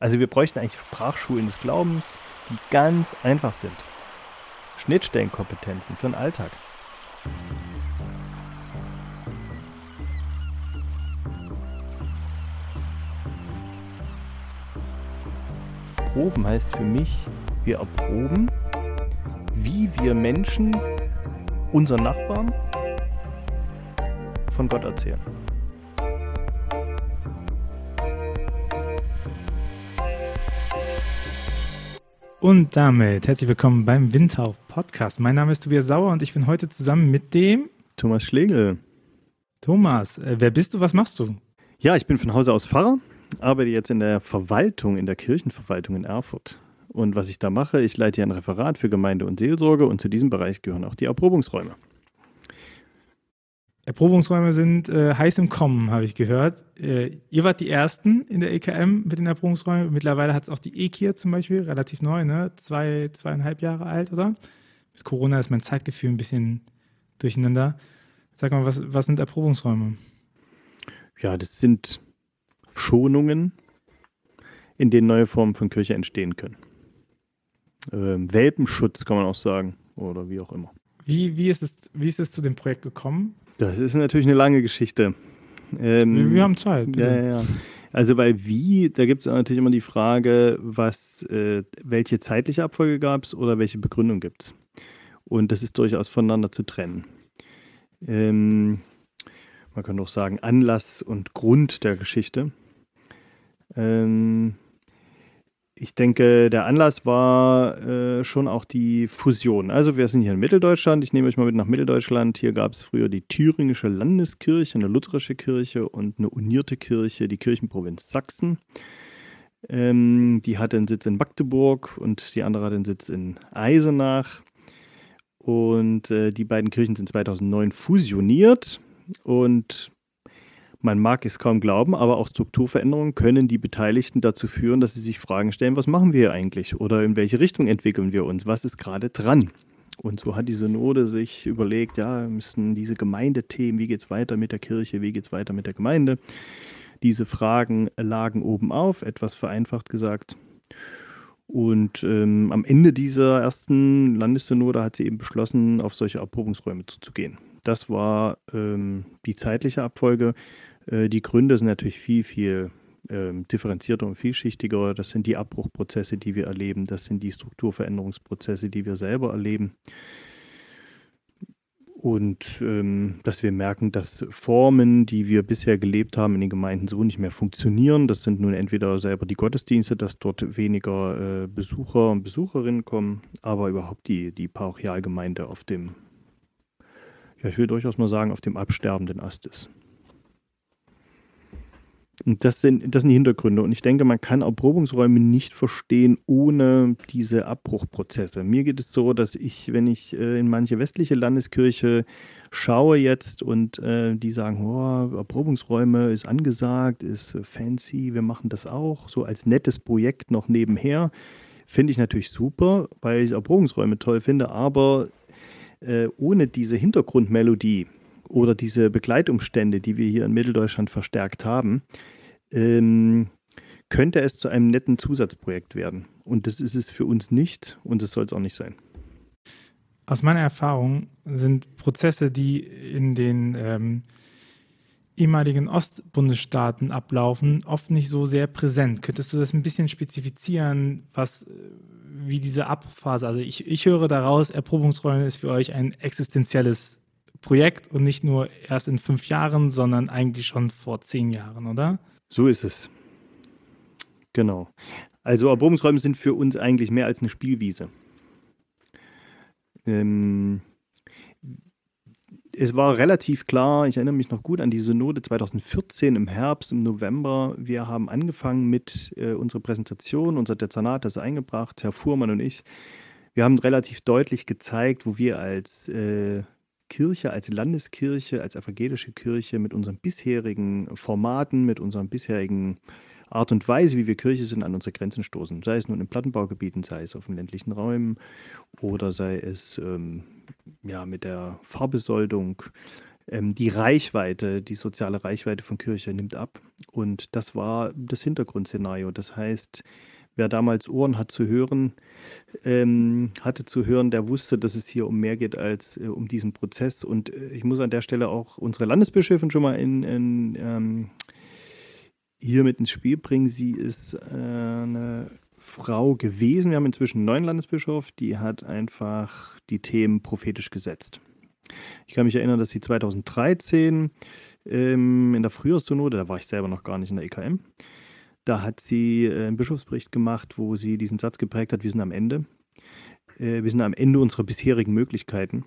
Also wir bräuchten eigentlich Sprachschulen des Glaubens, die ganz einfach sind. Schnittstellenkompetenzen für den Alltag. Proben heißt für mich, wir erproben, wie wir Menschen unseren Nachbarn von Gott erzählen. Und damit herzlich willkommen beim Windhauch Podcast. Mein Name ist Tobias Sauer und ich bin heute zusammen mit dem Thomas Schlegel. Thomas, äh, wer bist du? Was machst du? Ja, ich bin von Hause aus Pfarrer, arbeite jetzt in der Verwaltung, in der Kirchenverwaltung in Erfurt. Und was ich da mache, ich leite hier ein Referat für Gemeinde und Seelsorge und zu diesem Bereich gehören auch die Erprobungsräume. Erprobungsräume sind äh, heiß im Kommen, habe ich gehört. Äh, ihr wart die Ersten in der EKM mit den Erprobungsräumen. Mittlerweile hat es auch die EKIR zum Beispiel, relativ neu, ne? Zwei, zweieinhalb Jahre alt, oder? Mit Corona ist mein Zeitgefühl ein bisschen durcheinander. Sag mal, was, was sind Erprobungsräume? Ja, das sind Schonungen, in denen neue Formen von Kirche entstehen können. Ähm, Welpenschutz kann man auch sagen, oder wie auch immer. Wie, wie, ist es, wie ist es zu dem Projekt gekommen? Das ist natürlich eine lange Geschichte. Ähm, wir, haben Zeit. Bitte. Ja, ja, ja. Also bei wie, da gibt es natürlich immer die Frage, was, äh, welche zeitliche Abfolge gab es oder welche Begründung gibt es. Und das ist durchaus voneinander zu trennen. Ähm, man kann auch sagen, Anlass und Grund der Geschichte. Ähm, ich denke, der Anlass war äh, schon auch die Fusion. Also wir sind hier in Mitteldeutschland. Ich nehme euch mal mit nach Mitteldeutschland. Hier gab es früher die Thüringische Landeskirche, eine lutherische Kirche und eine unierte Kirche, die Kirchenprovinz Sachsen. Ähm, die hatte einen Sitz in Magdeburg und die andere hatte einen Sitz in Eisenach. Und äh, die beiden Kirchen sind 2009 fusioniert. Und man mag es kaum glauben, aber auch Strukturveränderungen können die Beteiligten dazu führen, dass sie sich Fragen stellen, was machen wir hier eigentlich oder in welche Richtung entwickeln wir uns, was ist gerade dran. Und so hat die Synode sich überlegt, ja, müssen diese Gemeindethemen, wie geht es weiter mit der Kirche, wie geht es weiter mit der Gemeinde, diese Fragen lagen oben auf, etwas vereinfacht gesagt. Und ähm, am Ende dieser ersten Landessynode hat sie eben beschlossen, auf solche Erprobungsräume zuzugehen. Das war ähm, die zeitliche Abfolge. Äh, die Gründe sind natürlich viel, viel ähm, differenzierter und vielschichtiger. Das sind die Abbruchprozesse, die wir erleben. Das sind die Strukturveränderungsprozesse, die wir selber erleben. Und ähm, dass wir merken, dass Formen, die wir bisher gelebt haben in den Gemeinden, so nicht mehr funktionieren. Das sind nun entweder selber die Gottesdienste, dass dort weniger äh, Besucher und Besucherinnen kommen, aber überhaupt die, die Parochialgemeinde auf dem, ja, ich will durchaus mal sagen, auf dem absterbenden Ast ist. Und das sind, das sind die Hintergründe. Und ich denke, man kann Erprobungsräume nicht verstehen ohne diese Abbruchprozesse. Mir geht es so, dass ich, wenn ich äh, in manche westliche Landeskirche schaue jetzt und äh, die sagen, oh, Erprobungsräume ist angesagt, ist fancy, wir machen das auch, so als nettes Projekt noch nebenher, finde ich natürlich super, weil ich Erprobungsräume toll finde, aber äh, ohne diese Hintergrundmelodie, oder diese Begleitumstände, die wir hier in Mitteldeutschland verstärkt haben, ähm, könnte es zu einem netten Zusatzprojekt werden. Und das ist es für uns nicht und das soll es auch nicht sein. Aus meiner Erfahrung sind Prozesse, die in den ähm, ehemaligen Ostbundesstaaten ablaufen, oft nicht so sehr präsent. Könntest du das ein bisschen spezifizieren, was wie diese Abbruchphase? Also ich, ich höre daraus, Erprobungsräume ist für euch ein existenzielles Projekt und nicht nur erst in fünf Jahren, sondern eigentlich schon vor zehn Jahren, oder? So ist es. Genau. Also Erprobungsräume sind für uns eigentlich mehr als eine Spielwiese. Ähm, es war relativ klar, ich erinnere mich noch gut an die Synode 2014 im Herbst, im November. Wir haben angefangen mit äh, unserer Präsentation, unser Dezernat das eingebracht, Herr Fuhrmann und ich. Wir haben relativ deutlich gezeigt, wo wir als äh, Kirche, als Landeskirche, als evangelische Kirche mit unseren bisherigen Formaten, mit unseren bisherigen Art und Weise, wie wir Kirche sind, an unsere Grenzen stoßen. Sei es nun in Plattenbaugebieten, sei es auf den ländlichen Räumen oder sei es ähm, ja, mit der Fahrbesoldung. ähm, die Reichweite, die soziale Reichweite von Kirche nimmt ab. Und das war das Hintergrundszenario. Das heißt, wer damals Ohren hat zu hören, ähm, hatte zu hören, der wusste, dass es hier um mehr geht als äh, um diesen Prozess. Und äh, ich muss an der Stelle auch unsere Landesbischöfin schon mal in, in ähm, hier mit ins Spiel bringen. Sie ist äh, eine Frau gewesen. Wir haben inzwischen einen neuen Landesbischof, die hat einfach die Themen prophetisch gesetzt. Ich kann mich erinnern, dass sie 2013 ähm, in der Frühjahrssynode, da war ich selber noch gar nicht in der EKM, da hat sie äh, einen Bischofsbericht gemacht, wo sie diesen Satz geprägt hat, wir sind am Ende. Äh, wir sind am Ende unserer bisherigen Möglichkeiten.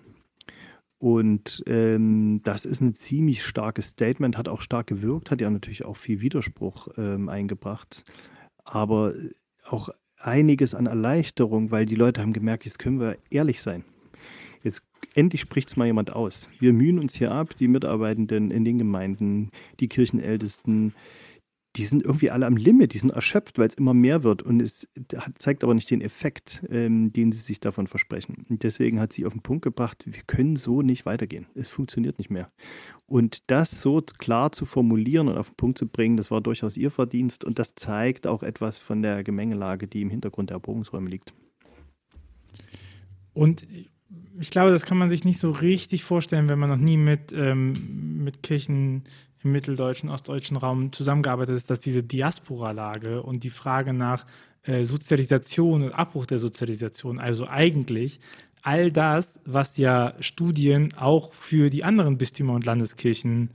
Und ähm, das ist ein ziemlich starkes Statement, hat auch stark gewirkt, hat ja natürlich auch viel Widerspruch ähm, eingebracht, aber auch einiges an Erleichterung, weil die Leute haben gemerkt, jetzt können wir ehrlich sein. Jetzt endlich spricht es mal jemand aus. Wir mühen uns hier ab, die Mitarbeitenden in den Gemeinden, die Kirchenältesten, die sind irgendwie alle am Limit, die sind erschöpft, weil es immer mehr wird und es zeigt aber nicht den Effekt, ähm, den sie sich davon versprechen. Und deswegen hat sie auf den Punkt gebracht, wir können so nicht weitergehen. Es funktioniert nicht mehr. Und das so klar zu formulieren und auf den Punkt zu bringen, das war durchaus ihr Verdienst und das zeigt auch etwas von der Gemengelage, die im Hintergrund der Erprobungsräume liegt. Und ich glaube, das kann man sich nicht so richtig vorstellen, wenn man noch nie mit, ähm, mit Kirchen im mitteldeutschen, ostdeutschen Raum zusammengearbeitet ist, dass diese Diaspora-Lage und die Frage nach äh, Sozialisation und Abbruch der Sozialisation, also eigentlich all das, was ja Studien auch für die anderen Bistümer und Landeskirchen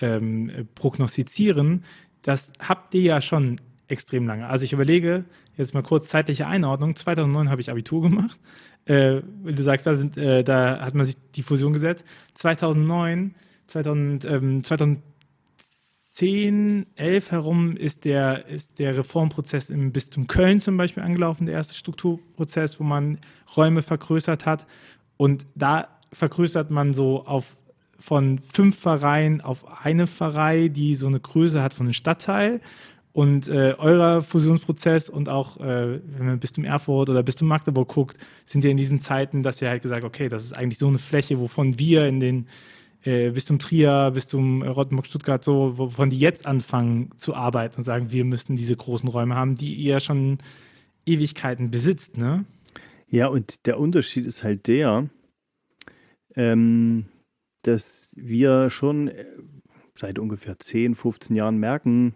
ähm, prognostizieren, das habt ihr ja schon extrem lange. Also ich überlege, jetzt mal kurz zeitliche Einordnung, 2009 habe ich Abitur gemacht, äh, du sagst, da, sind, äh, da hat man sich die Fusion gesetzt, 2009, 2000, ähm, 2000 10, 11 herum ist der, ist der Reformprozess im Bistum Köln zum Beispiel angelaufen, der erste Strukturprozess, wo man Räume vergrößert hat. Und da vergrößert man so auf von fünf Pfarreien auf eine Pfarrei, die so eine Größe hat von einem Stadtteil. Und äh, euer Fusionsprozess und auch, äh, wenn man Bistum Erfurt oder Bistum Magdeburg guckt, sind ja in diesen Zeiten, dass ihr halt gesagt okay, das ist eigentlich so eine Fläche, wovon wir in den äh, Bistum Trier, Bistum Rottenburg, Stuttgart, so, wovon die jetzt anfangen zu arbeiten und sagen, wir müssten diese großen Räume haben, die ihr schon Ewigkeiten besitzt, ne? Ja, und der Unterschied ist halt der, ähm, dass wir schon äh, seit ungefähr 10, 15 Jahren merken,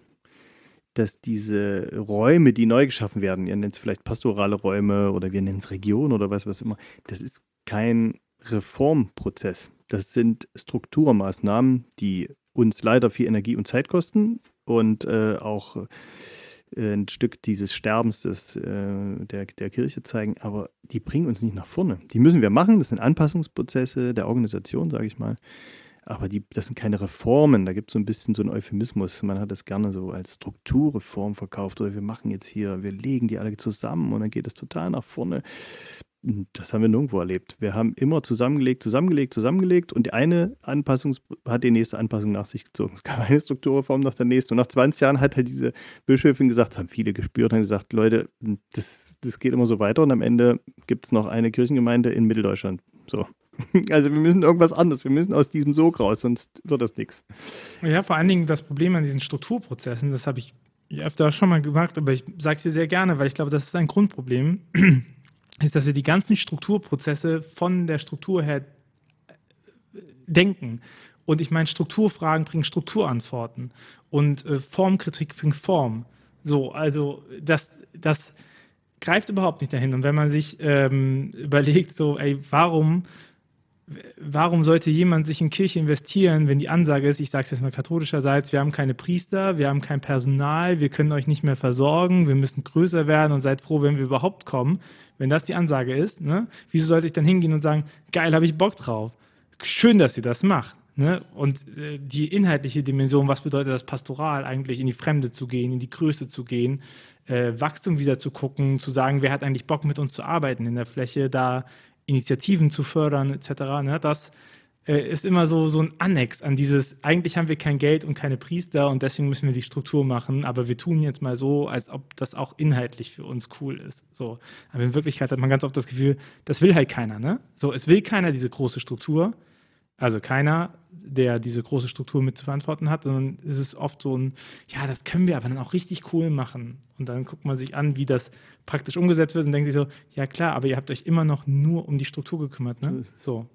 dass diese Räume, die neu geschaffen werden, ihr nennt es vielleicht pastorale Räume oder wir nennen es Region oder was, was immer, das ist kein Reformprozess. Das sind Strukturmaßnahmen, die uns leider viel Energie und Zeit kosten und äh, auch äh, ein Stück dieses Sterbens des, äh, der, der Kirche zeigen, aber die bringen uns nicht nach vorne. Die müssen wir machen, das sind Anpassungsprozesse der Organisation, sage ich mal. Aber die, das sind keine Reformen, da gibt es so ein bisschen so einen Euphemismus. Man hat das gerne so als Strukturreform verkauft oder wir machen jetzt hier, wir legen die alle zusammen und dann geht es total nach vorne. Das haben wir nirgendwo erlebt. Wir haben immer zusammengelegt, zusammengelegt, zusammengelegt und die eine Anpassung hat die nächste Anpassung nach sich gezogen. Es gab eine Strukturreform nach der nächsten. Und nach 20 Jahren hat halt diese Bischöfin gesagt, haben viele gespürt, haben gesagt, Leute, das, das geht immer so weiter und am Ende gibt es noch eine Kirchengemeinde in Mitteldeutschland. So. Also wir müssen irgendwas anderes, wir müssen aus diesem Sog raus, sonst wird das nichts. Ja, vor allen Dingen das Problem an diesen Strukturprozessen, das habe ich öfter schon mal gemacht, aber ich sage es dir sehr gerne, weil ich glaube, das ist ein Grundproblem ist, dass wir die ganzen Strukturprozesse von der Struktur her äh, denken. Und ich meine, Strukturfragen bringen Strukturantworten und äh, Formkritik bringt Form. So, also das, das greift überhaupt nicht dahin. Und wenn man sich ähm, überlegt, so, ey, warum warum sollte jemand sich in Kirche investieren, wenn die Ansage ist, ich sage es jetzt mal katholischerseits, wir haben keine Priester, wir haben kein Personal, wir können euch nicht mehr versorgen, wir müssen größer werden und seid froh, wenn wir überhaupt kommen. Wenn das die Ansage ist, ne, wieso sollte ich dann hingehen und sagen, geil, habe ich Bock drauf. Schön, dass ihr das macht. Ne? Und äh, die inhaltliche Dimension, was bedeutet das Pastoral eigentlich, in die Fremde zu gehen, in die Größe zu gehen, äh, Wachstum wieder zu gucken, zu sagen, wer hat eigentlich Bock mit uns zu arbeiten in der Fläche, da Initiativen zu fördern etc. Ne? Das äh, ist immer so, so ein Annex an dieses, eigentlich haben wir kein Geld und keine Priester und deswegen müssen wir die Struktur machen, aber wir tun jetzt mal so, als ob das auch inhaltlich für uns cool ist. So. Aber in Wirklichkeit hat man ganz oft das Gefühl, das will halt keiner. Ne? So, es will keiner diese große Struktur. Also keiner, der diese große Struktur mit zu verantworten hat, sondern es ist oft so ein, ja, das können wir aber dann auch richtig cool machen. Und dann guckt man sich an, wie das praktisch umgesetzt wird und denkt sich so, ja klar, aber ihr habt euch immer noch nur um die Struktur gekümmert, ne? So.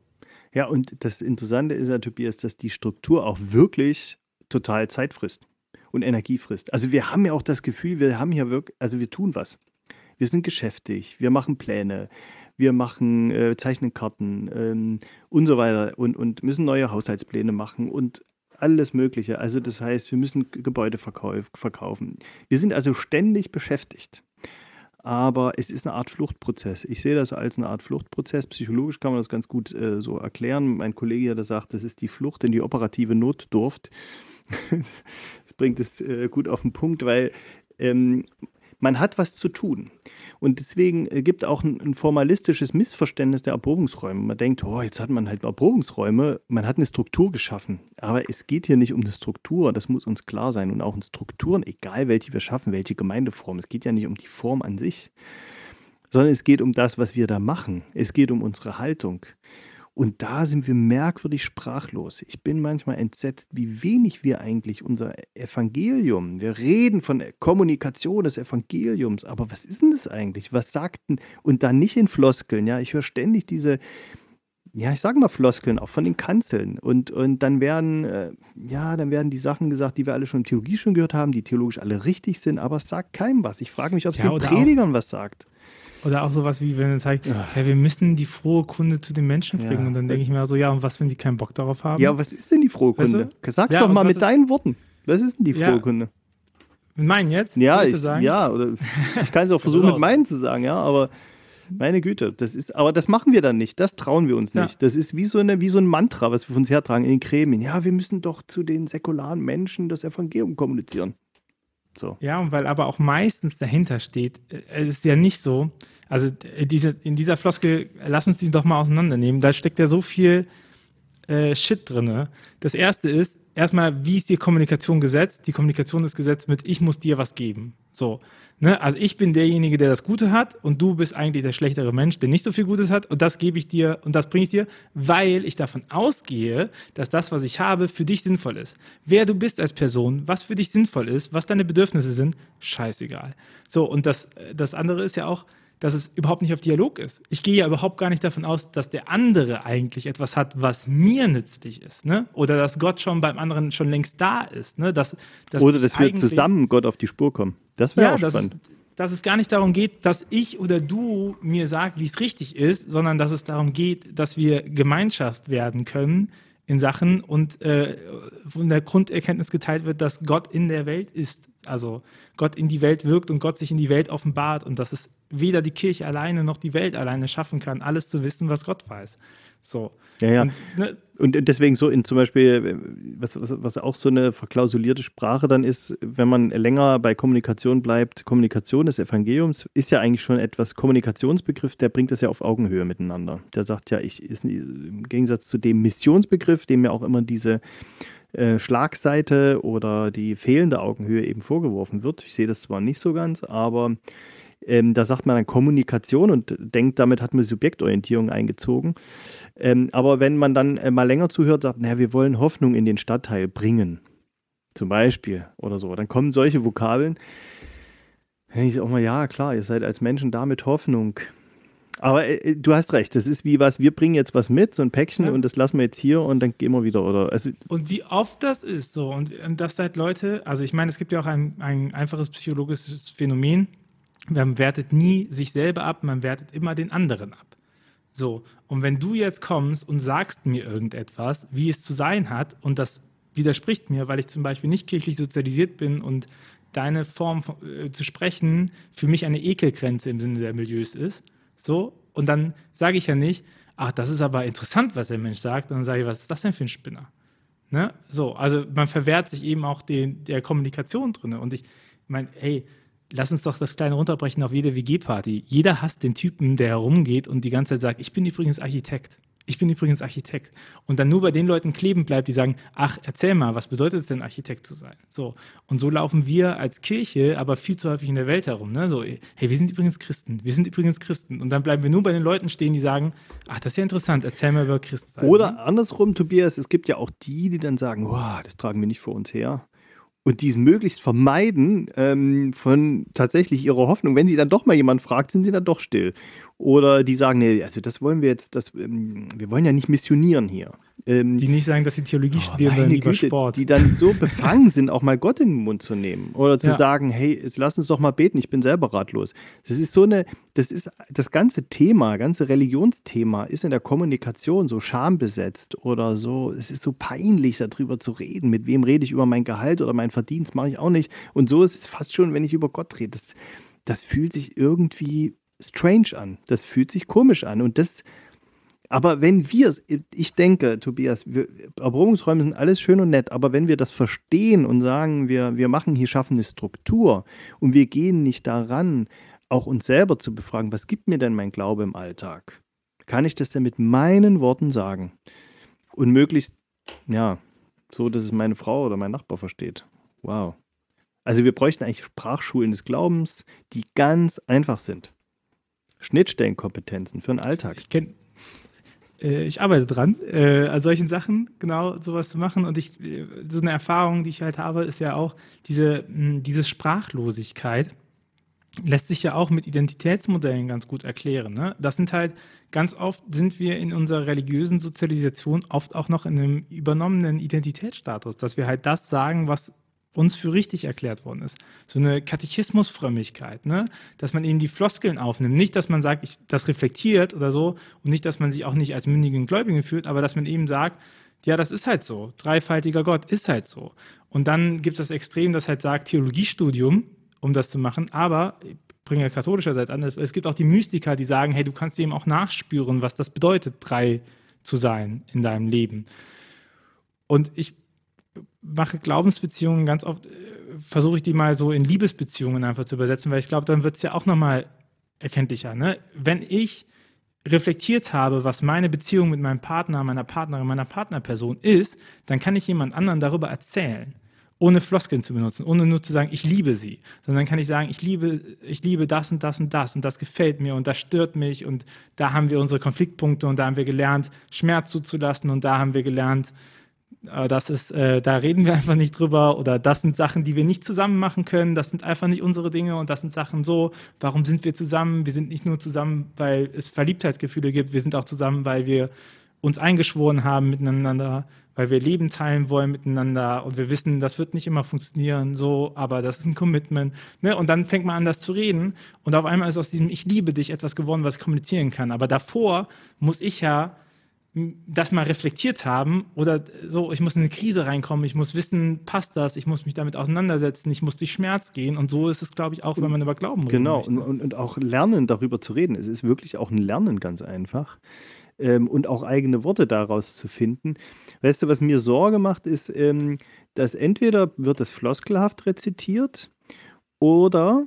Ja, und das Interessante ist ja, Tobias, dass die Struktur auch wirklich total Zeit frisst und Energie frisst. Also wir haben ja auch das Gefühl, wir haben hier wirklich, also wir tun was. Wir sind geschäftig, wir machen Pläne, wir machen, äh, zeichnen Karten ähm, und so weiter und, und müssen neue Haushaltspläne machen und alles Mögliche. Also das heißt, wir müssen Gebäude verkauf, verkaufen. Wir sind also ständig beschäftigt. Aber es ist eine Art Fluchtprozess. Ich sehe das als eine Art Fluchtprozess. Psychologisch kann man das ganz gut äh, so erklären. Mein Kollege hat gesagt, das ist die Flucht in die operative Notdurft. das bringt es äh, gut auf den Punkt, weil ähm, man hat was zu tun. Und deswegen äh, gibt auch ein, ein, formalistisches Missverständnis der Erprobungsräume. Man denkt, oh, jetzt hat man halt Erprobungsräume, man hat eine Struktur geschaffen. Aber es geht hier nicht um eine Struktur, das muss uns klar sein. Und auch in Strukturen, egal welche wir schaffen, welche Gemeindeform, es geht ja nicht um die Form an sich, sondern es geht um das, was wir da machen. Es geht um unsere Haltung. Und da sind wir merkwürdig sprachlos. Ich bin manchmal entsetzt, wie wenig wir eigentlich unser Evangelium, wir reden von Kommunikation des Evangeliums, aber was ist denn das eigentlich? Was sagten, und dann nicht in Floskeln, ja, ich höre ständig diese, ja, ich sage mal Floskeln, auch von den Kanzeln. Und, und dann werden, äh, ja, dann werden die Sachen gesagt, die wir alle schon in Theologie schon gehört haben, die theologisch alle richtig sind, aber es sagt keinem was. Ich frage mich, ob es ja, den Predigern was sagt. Oder auch sowas wie, wenn man sagt, ja. wir müssen die frohe Kunde zu den Menschen bringen. Ja. Und dann denke ich mir so, ja, und was, wenn sie keinen Bock darauf haben? Ja, was ist denn die frohe Kunde? Weißt du? Sag's ja, doch mal mit deinen Worten. Was ist denn die frohe Kunde? Mit meinen jetzt? Ja, ich, ja, oder ich kann es auch versuchen, mit meinen zu sagen, ja, aber meine Güte, das ist, aber das machen wir dann nicht, das trauen wir uns nicht. Ja. Das ist wie so, eine, wie so ein Mantra, was wir von uns hertragen in den Gremien. Ja, wir müssen doch zu den säkularen Menschen das Evangelium kommunizieren. So. Ja, und weil aber auch meistens dahinter steht, äh, es ist ja nicht so, also äh, diese, in dieser Floskel, lass uns die doch mal auseinandernehmen. Da steckt ja so viel äh, Shit drin. Das erste ist, erstmal, wie ist die Kommunikation gesetzt? Die Kommunikation ist gesetzt mit, ich muss dir was geben. So. Ne? Also ich bin derjenige, der das Gute hat und du bist eigentlich der schlechtere Mensch, der nicht so viel Gutes hat und das gebe ich dir und das bringe ich dir, weil ich davon ausgehe, dass das, was ich habe, für dich sinnvoll ist. Wer du bist als Person, was für dich sinnvoll ist, was deine Bedürfnisse sind, scheißegal. So, und das, das andere ist ja auch, dass es überhaupt nicht auf Dialog ist. Ich gehe ja überhaupt gar nicht davon aus, dass der andere eigentlich etwas hat, was mir nützlich ist. Ne? Oder dass Gott schon beim anderen schon längst da ist. Ne? Dass, dass oder dass wir zusammen Gott auf die Spur kommen. Das wäre ja, auch spannend. Dass, dass es gar nicht darum geht, dass ich oder du mir sagt, wie es richtig ist, sondern dass es darum geht, dass wir Gemeinschaft werden können in Sachen und äh, von der Grunderkenntnis geteilt wird, dass Gott in der Welt ist. Also Gott in die Welt wirkt und Gott sich in die Welt offenbart und dass es weder die Kirche alleine noch die Welt alleine schaffen kann, alles zu wissen, was Gott weiß. So. Ja, ja. Und, ne? und deswegen so in zum Beispiel, was, was, was auch so eine verklausulierte Sprache dann ist, wenn man länger bei Kommunikation bleibt, Kommunikation des Evangeliums ist ja eigentlich schon etwas Kommunikationsbegriff, der bringt das ja auf Augenhöhe miteinander. Der sagt ja, ich ist im Gegensatz zu dem Missionsbegriff, dem ja auch immer diese äh, Schlagseite oder die fehlende Augenhöhe eben vorgeworfen wird. Ich sehe das zwar nicht so ganz, aber ähm, da sagt man dann Kommunikation und denkt, damit hat man Subjektorientierung eingezogen. Ähm, aber wenn man dann äh, mal länger zuhört, sagt, naja, wir wollen Hoffnung in den Stadtteil bringen, zum Beispiel oder so, dann kommen solche Vokabeln. Dann denke ich auch mal, ja, klar, ihr seid als Menschen da mit Hoffnung. Aber äh, äh, du hast recht, das ist wie was, wir bringen jetzt was mit, so ein Päckchen ja. und das lassen wir jetzt hier und dann gehen wir wieder. Oder, also und wie oft das ist so und, und dass halt Leute, also ich meine, es gibt ja auch ein, ein einfaches psychologisches Phänomen, man wertet nie sich selber ab, man wertet immer den anderen ab. So, und wenn du jetzt kommst und sagst mir irgendetwas, wie es zu sein hat, und das widerspricht mir, weil ich zum Beispiel nicht kirchlich sozialisiert bin und deine Form äh, zu sprechen für mich eine Ekelgrenze im Sinne der Milieus ist, so, und dann sage ich ja nicht, ach, das ist aber interessant, was der Mensch sagt, und dann sage ich, was ist das denn für ein Spinner? Ne? So, also man verwehrt sich eben auch den, der Kommunikation drin. Und ich meine, hey, lass uns doch das Kleine runterbrechen auf jede WG-Party. Jeder hasst den Typen, der herumgeht und die ganze Zeit sagt, ich bin übrigens Architekt. ich bin übrigens Architekt. Und dann nur bei den Leuten kleben bleibt, die sagen, ach, erzähl mal, was bedeutet es denn, Architekt zu sein? So. Und so laufen wir als Kirche aber viel zu häufig in der Welt herum. Ne? So, hey, wir sind übrigens Christen, wir sind übrigens Christen. Und dann bleiben wir nur bei den Leuten stehen, die sagen, ach, das ist ja interessant, erzähl mal über Christsein. Oder andersrum, Tobias, es gibt ja auch die, die dann sagen, oh, das tragen wir nicht vor uns her und dies möglichst vermeiden ähm, von tatsächlich ihrer Hoffnung. Wenn sie dann doch mal jemand fragt, sind sie dann doch still. Oder die sagen, nee, also das wollen wir jetzt, das, ähm, wir wollen ja nicht missionieren hier. Ähm, die nicht sagen, dass sie Theologie oh, studieren, sondern lieber Güte, Sport. Die dann so befangen sind, auch mal Gott in den Mund zu nehmen. Oder zu ja. sagen, hey, lass uns doch mal beten, ich bin selber ratlos. Das ist so eine, das ist das ganze Thema, ganze Religionsthema ist in der Kommunikation so schambesetzt oder so, es ist so peinlich, darüber zu reden. Mit wem rede ich über mein Gehalt oder mein Verdienst, mache ich auch nicht. Und so ist es fast schon, wenn ich über Gott rede. Das, das fühlt sich irgendwie strange an. Das fühlt sich komisch an. Und das, aber wenn wir es, ich denke, Tobias, wir, Erprobungsräume sind alles schön und nett, aber wenn wir das verstehen und sagen, wir, wir machen hier schaffen eine Struktur und wir gehen nicht daran, auch uns selber zu befragen, was gibt mir denn mein Glaube im Alltag? Kann ich das denn mit meinen Worten sagen? Und möglichst, ja, so, dass es meine Frau oder mein Nachbar versteht. Wow. Also wir bräuchten eigentlich Sprachschulen des Glaubens, die ganz einfach sind. Schnittstellenkompetenzen für den Alltag. Ich kenne äh, ich arbeite dran, äh, an solchen Sachen, genau sowas zu machen. Und ich, äh, so eine Erfahrung, die ich halt habe, ist ja auch diese, mh, diese Sprachlosigkeit lässt sich ja auch mit Identitätsmodellen ganz gut erklären. Ne? Das sind halt, ganz oft sind wir in unserer religiösen Sozialisation oft auch noch in einem übernommenen Identitätsstatus, dass wir halt das sagen, was uns für richtig erklärt worden ist. So eine Katechismusfrömmigkeit, ne? dass man eben die Floskeln aufnimmt. Nicht, dass man sagt, ich, das reflektiert oder so und nicht, dass man sich auch nicht als mündigen Gläubigen fühlt, aber dass man eben sagt, ja, das ist halt so. Dreifaltiger Gott ist halt so. Und dann gibt es das Extrem, das halt sagt, Theologiestudium, um das zu machen, aber ich bringe ja katholischerseits an, es gibt auch die Mystiker, die sagen, hey, du kannst eben auch nachspüren, was das bedeutet, drei zu sein in deinem Leben. Und ich mache Glaubensbeziehungen ganz oft, äh, versuche ich die mal so in Liebesbeziehungen einfach zu übersetzen, weil ich glaube, dann wird es ja auch nochmal erkenntlicher. Ne? Wenn ich reflektiert habe, was meine Beziehung mit meinem Partner, meiner Partnerin, meiner Partnerperson ist, dann kann ich jemand anderen darüber erzählen, ohne Floskeln zu benutzen, ohne nur zu sagen, ich liebe sie, sondern kann ich sagen, ich liebe, ich liebe das und das und das und das gefällt mir und das stört mich und da haben wir unsere Konfliktpunkte und da haben wir gelernt, Schmerz zuzulassen und da haben wir gelernt, das ist, äh, da reden wir einfach nicht drüber oder das sind Sachen, die wir nicht zusammen machen können, das sind einfach nicht unsere Dinge und das sind Sachen so, warum sind wir zusammen? Wir sind nicht nur zusammen, weil es Verliebtheitsgefühle gibt, wir sind auch zusammen, weil wir uns eingeschworen haben miteinander, weil wir Leben teilen wollen miteinander und wir wissen, das wird nicht immer funktionieren, so, aber das ist ein Commitment. Ne? Und dann fängt man an, das zu reden und auf einmal ist aus diesem Ich liebe dich etwas geworden, was kommunizieren kann. Aber davor muss ich ja das mal reflektiert haben oder so, ich muss in eine Krise reinkommen, ich muss wissen, passt das, ich muss mich damit auseinandersetzen, ich muss durch Schmerz gehen und so ist es, glaube ich, auch, wenn man über Glauben redet. Genau, und, und, auch lernen, darüber zu reden. Es ist wirklich auch ein Lernen ganz einfach ähm, und auch eigene Worte daraus zu finden. Weißt du, was mir Sorge macht, ist, ähm, dass entweder wird es floskelhaft rezitiert oder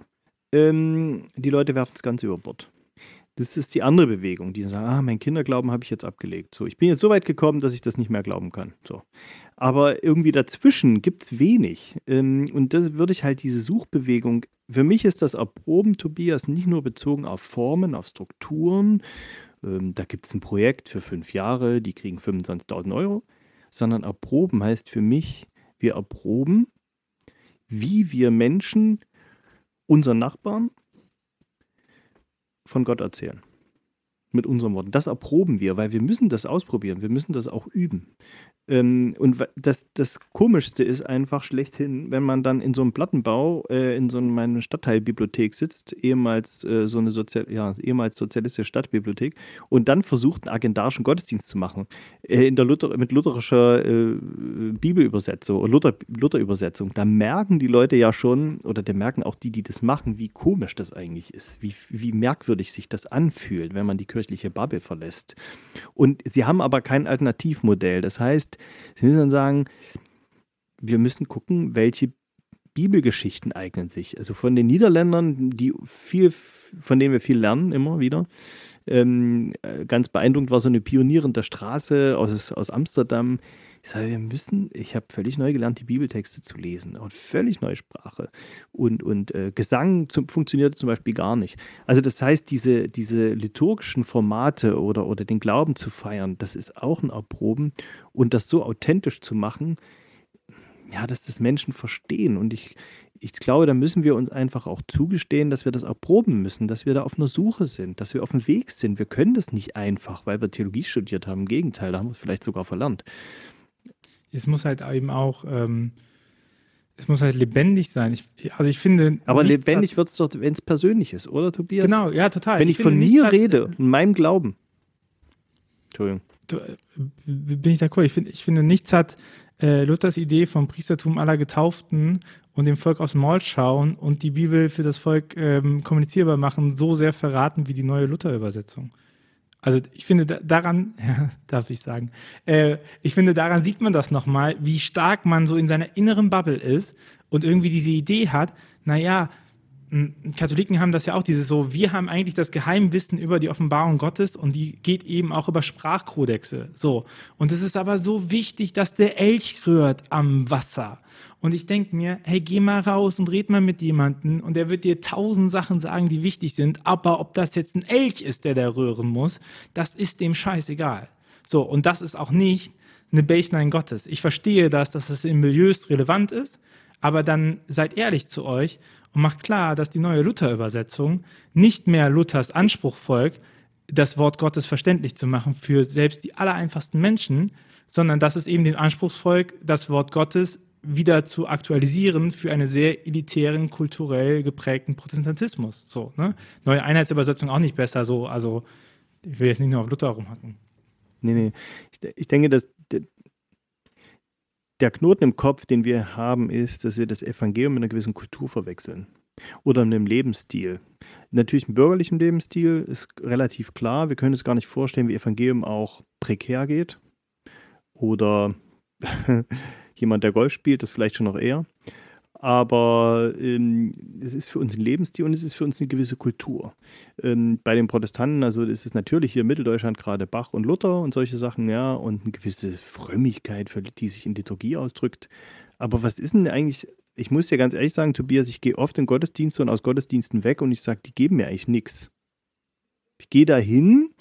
ähm, die Leute werfen es ganz über Bord. Das ist die andere Bewegung, die sagen, ah, mein Kinderglauben habe ich jetzt abgelegt. So, ich bin jetzt so weit gekommen, dass ich das nicht mehr glauben kann. So. Aber irgendwie dazwischen gibt es wenig. Ähm, und das würde ich halt diese Suchbewegung, für mich ist das Erproben, Tobias, nicht nur bezogen auf Formen, auf Strukturen. Ähm, da gibt es ein Projekt für fünf Jahre, die kriegen 25.000 Euro. Sondern Erproben heißt für mich, wir erproben, wie wir Menschen, unseren Nachbarn, von Gott erzählen. Mit unseren Worten. Das erproben wir, weil wir müssen das ausprobieren. Wir müssen das auch üben. Ähm, und das, das Komischste ist einfach schlechthin, wenn man dann in so einem Plattenbau äh, in so einer Stadtteilbibliothek sitzt, ehemals äh, so eine Sozial ja, ehemals sozialistische Stadtbibliothek, und dann versucht, einen agendarischen Gottesdienst zu machen. Äh, in der Luther, mit lutherischer äh, Bibelübersetzung, Luther, Lutherübersetzung. Da merken die Leute ja schon, oder da merken auch die, die das machen, wie komisch das eigentlich ist, wie, wie merkwürdig sich das anfühlt, wenn man die kirchliche Bubble verlässt. Und sie haben aber kein Alternativmodell. Das heißt, Sie müssen dann sagen, wir müssen gucken, welche Bibelgeschichten eignen sich. Also von den Niederländern, die viel, von denen wir viel lernen, immer wieder. Ähm, äh, ganz beeindruckend war so eine Pionierin der Straße aus, aus Amsterdam. Ich sage, wir müssen, ich habe völlig neu gelernt, die Bibeltexte zu lesen. Und völlig neue Sprache. Und, und äh, Gesang zum, funktionierte zum Beispiel gar nicht. Also das heißt, diese, diese liturgischen Formate oder, oder den Glauben zu feiern, das ist auch ein Erproben. Und das so authentisch zu machen, ja, dass das Menschen verstehen. Und ich, ich glaube, da müssen wir uns einfach auch zugestehen, dass wir das erproben müssen, dass wir da auf einer Suche sind, dass wir auf dem Weg sind. Wir können das nicht einfach, weil wir Theologie studiert haben. Im Gegenteil, da haben wir es vielleicht sogar verlernt. Es muss halt eben auch, ähm, es muss halt lebendig sein. Ich, also ich finde. Aber lebendig wird es doch, wenn es persönlich ist, oder Tobias? Genau, ja, total. Wenn ich, ich von mir rede und meinem Glauben. Entschuldigung. Äh, bin ich d'accord. Ich, find, ich finde, nichts hat äh, Luthers Idee vom Priestertum aller Getauften und dem Volk aus dem Maul schauen und die Bibel für das Volk ähm, kommunizierbar machen, so sehr verraten wie die neue Luther-Übersetzung. Also ich finde daran, ja, darf ich sagen, äh, ich finde daran sieht man das nochmal, wie stark man so in seiner inneren Bubble ist und irgendwie diese Idee hat, naja, Katholiken haben das ja auch, dieses so, wir haben eigentlich das Geheimwissen über die Offenbarung Gottes und die geht eben auch über Sprachkodexe. So. Und es ist aber so wichtig, dass der Elch rührt am Wasser. Und ich denke mir, hey, geh mal raus und red mal mit jemandem und der wird dir tausend Sachen sagen, die wichtig sind. Aber ob das jetzt ein Elch ist, der da rühren muss, das ist dem scheißegal. So. Und das ist auch nicht eine Baseline Gottes. Ich verstehe das, dass es in Milieus relevant ist. Aber dann seid ehrlich zu euch und macht klar, dass die neue Luther-Übersetzung nicht mehr Luthers Anspruch folgt, das Wort Gottes verständlich zu machen für selbst die allereinfachsten Menschen, sondern dass es eben den Anspruch folgt, das Wort Gottes wieder zu aktualisieren für einen sehr elitären, kulturell geprägten Protestantismus. So, ne? Neue Einheitsübersetzung auch nicht besser, so, also ich will jetzt nicht nur auf Luther rumhacken. Nee, nee. Ich, ich denke, dass der Knoten im Kopf, den wir haben, ist, dass wir das Evangelium mit einer gewissen Kultur verwechseln oder einem Lebensstil. Natürlich ein bürgerlichen Lebensstil ist relativ klar. Wir können uns gar nicht vorstellen, wie Evangelium auch prekär geht. Oder jemand, der Golf spielt, das vielleicht schon noch eher aber ähm, es ist für uns ein Lebensstil und es ist für uns eine gewisse Kultur. Ähm, bei den Protestanten, also ist es natürlich hier in Mitteldeutschland gerade Bach und Luther und solche Sachen, ja, und eine gewisse Frömmigkeit, für die sich in Liturgie ausdrückt. Aber was ist denn eigentlich, ich muss dir ganz ehrlich sagen, Tobias, ich gehe oft in Gottesdienste und aus Gottesdiensten weg und ich sage, die geben mir eigentlich nichts. Ich gehe dahin,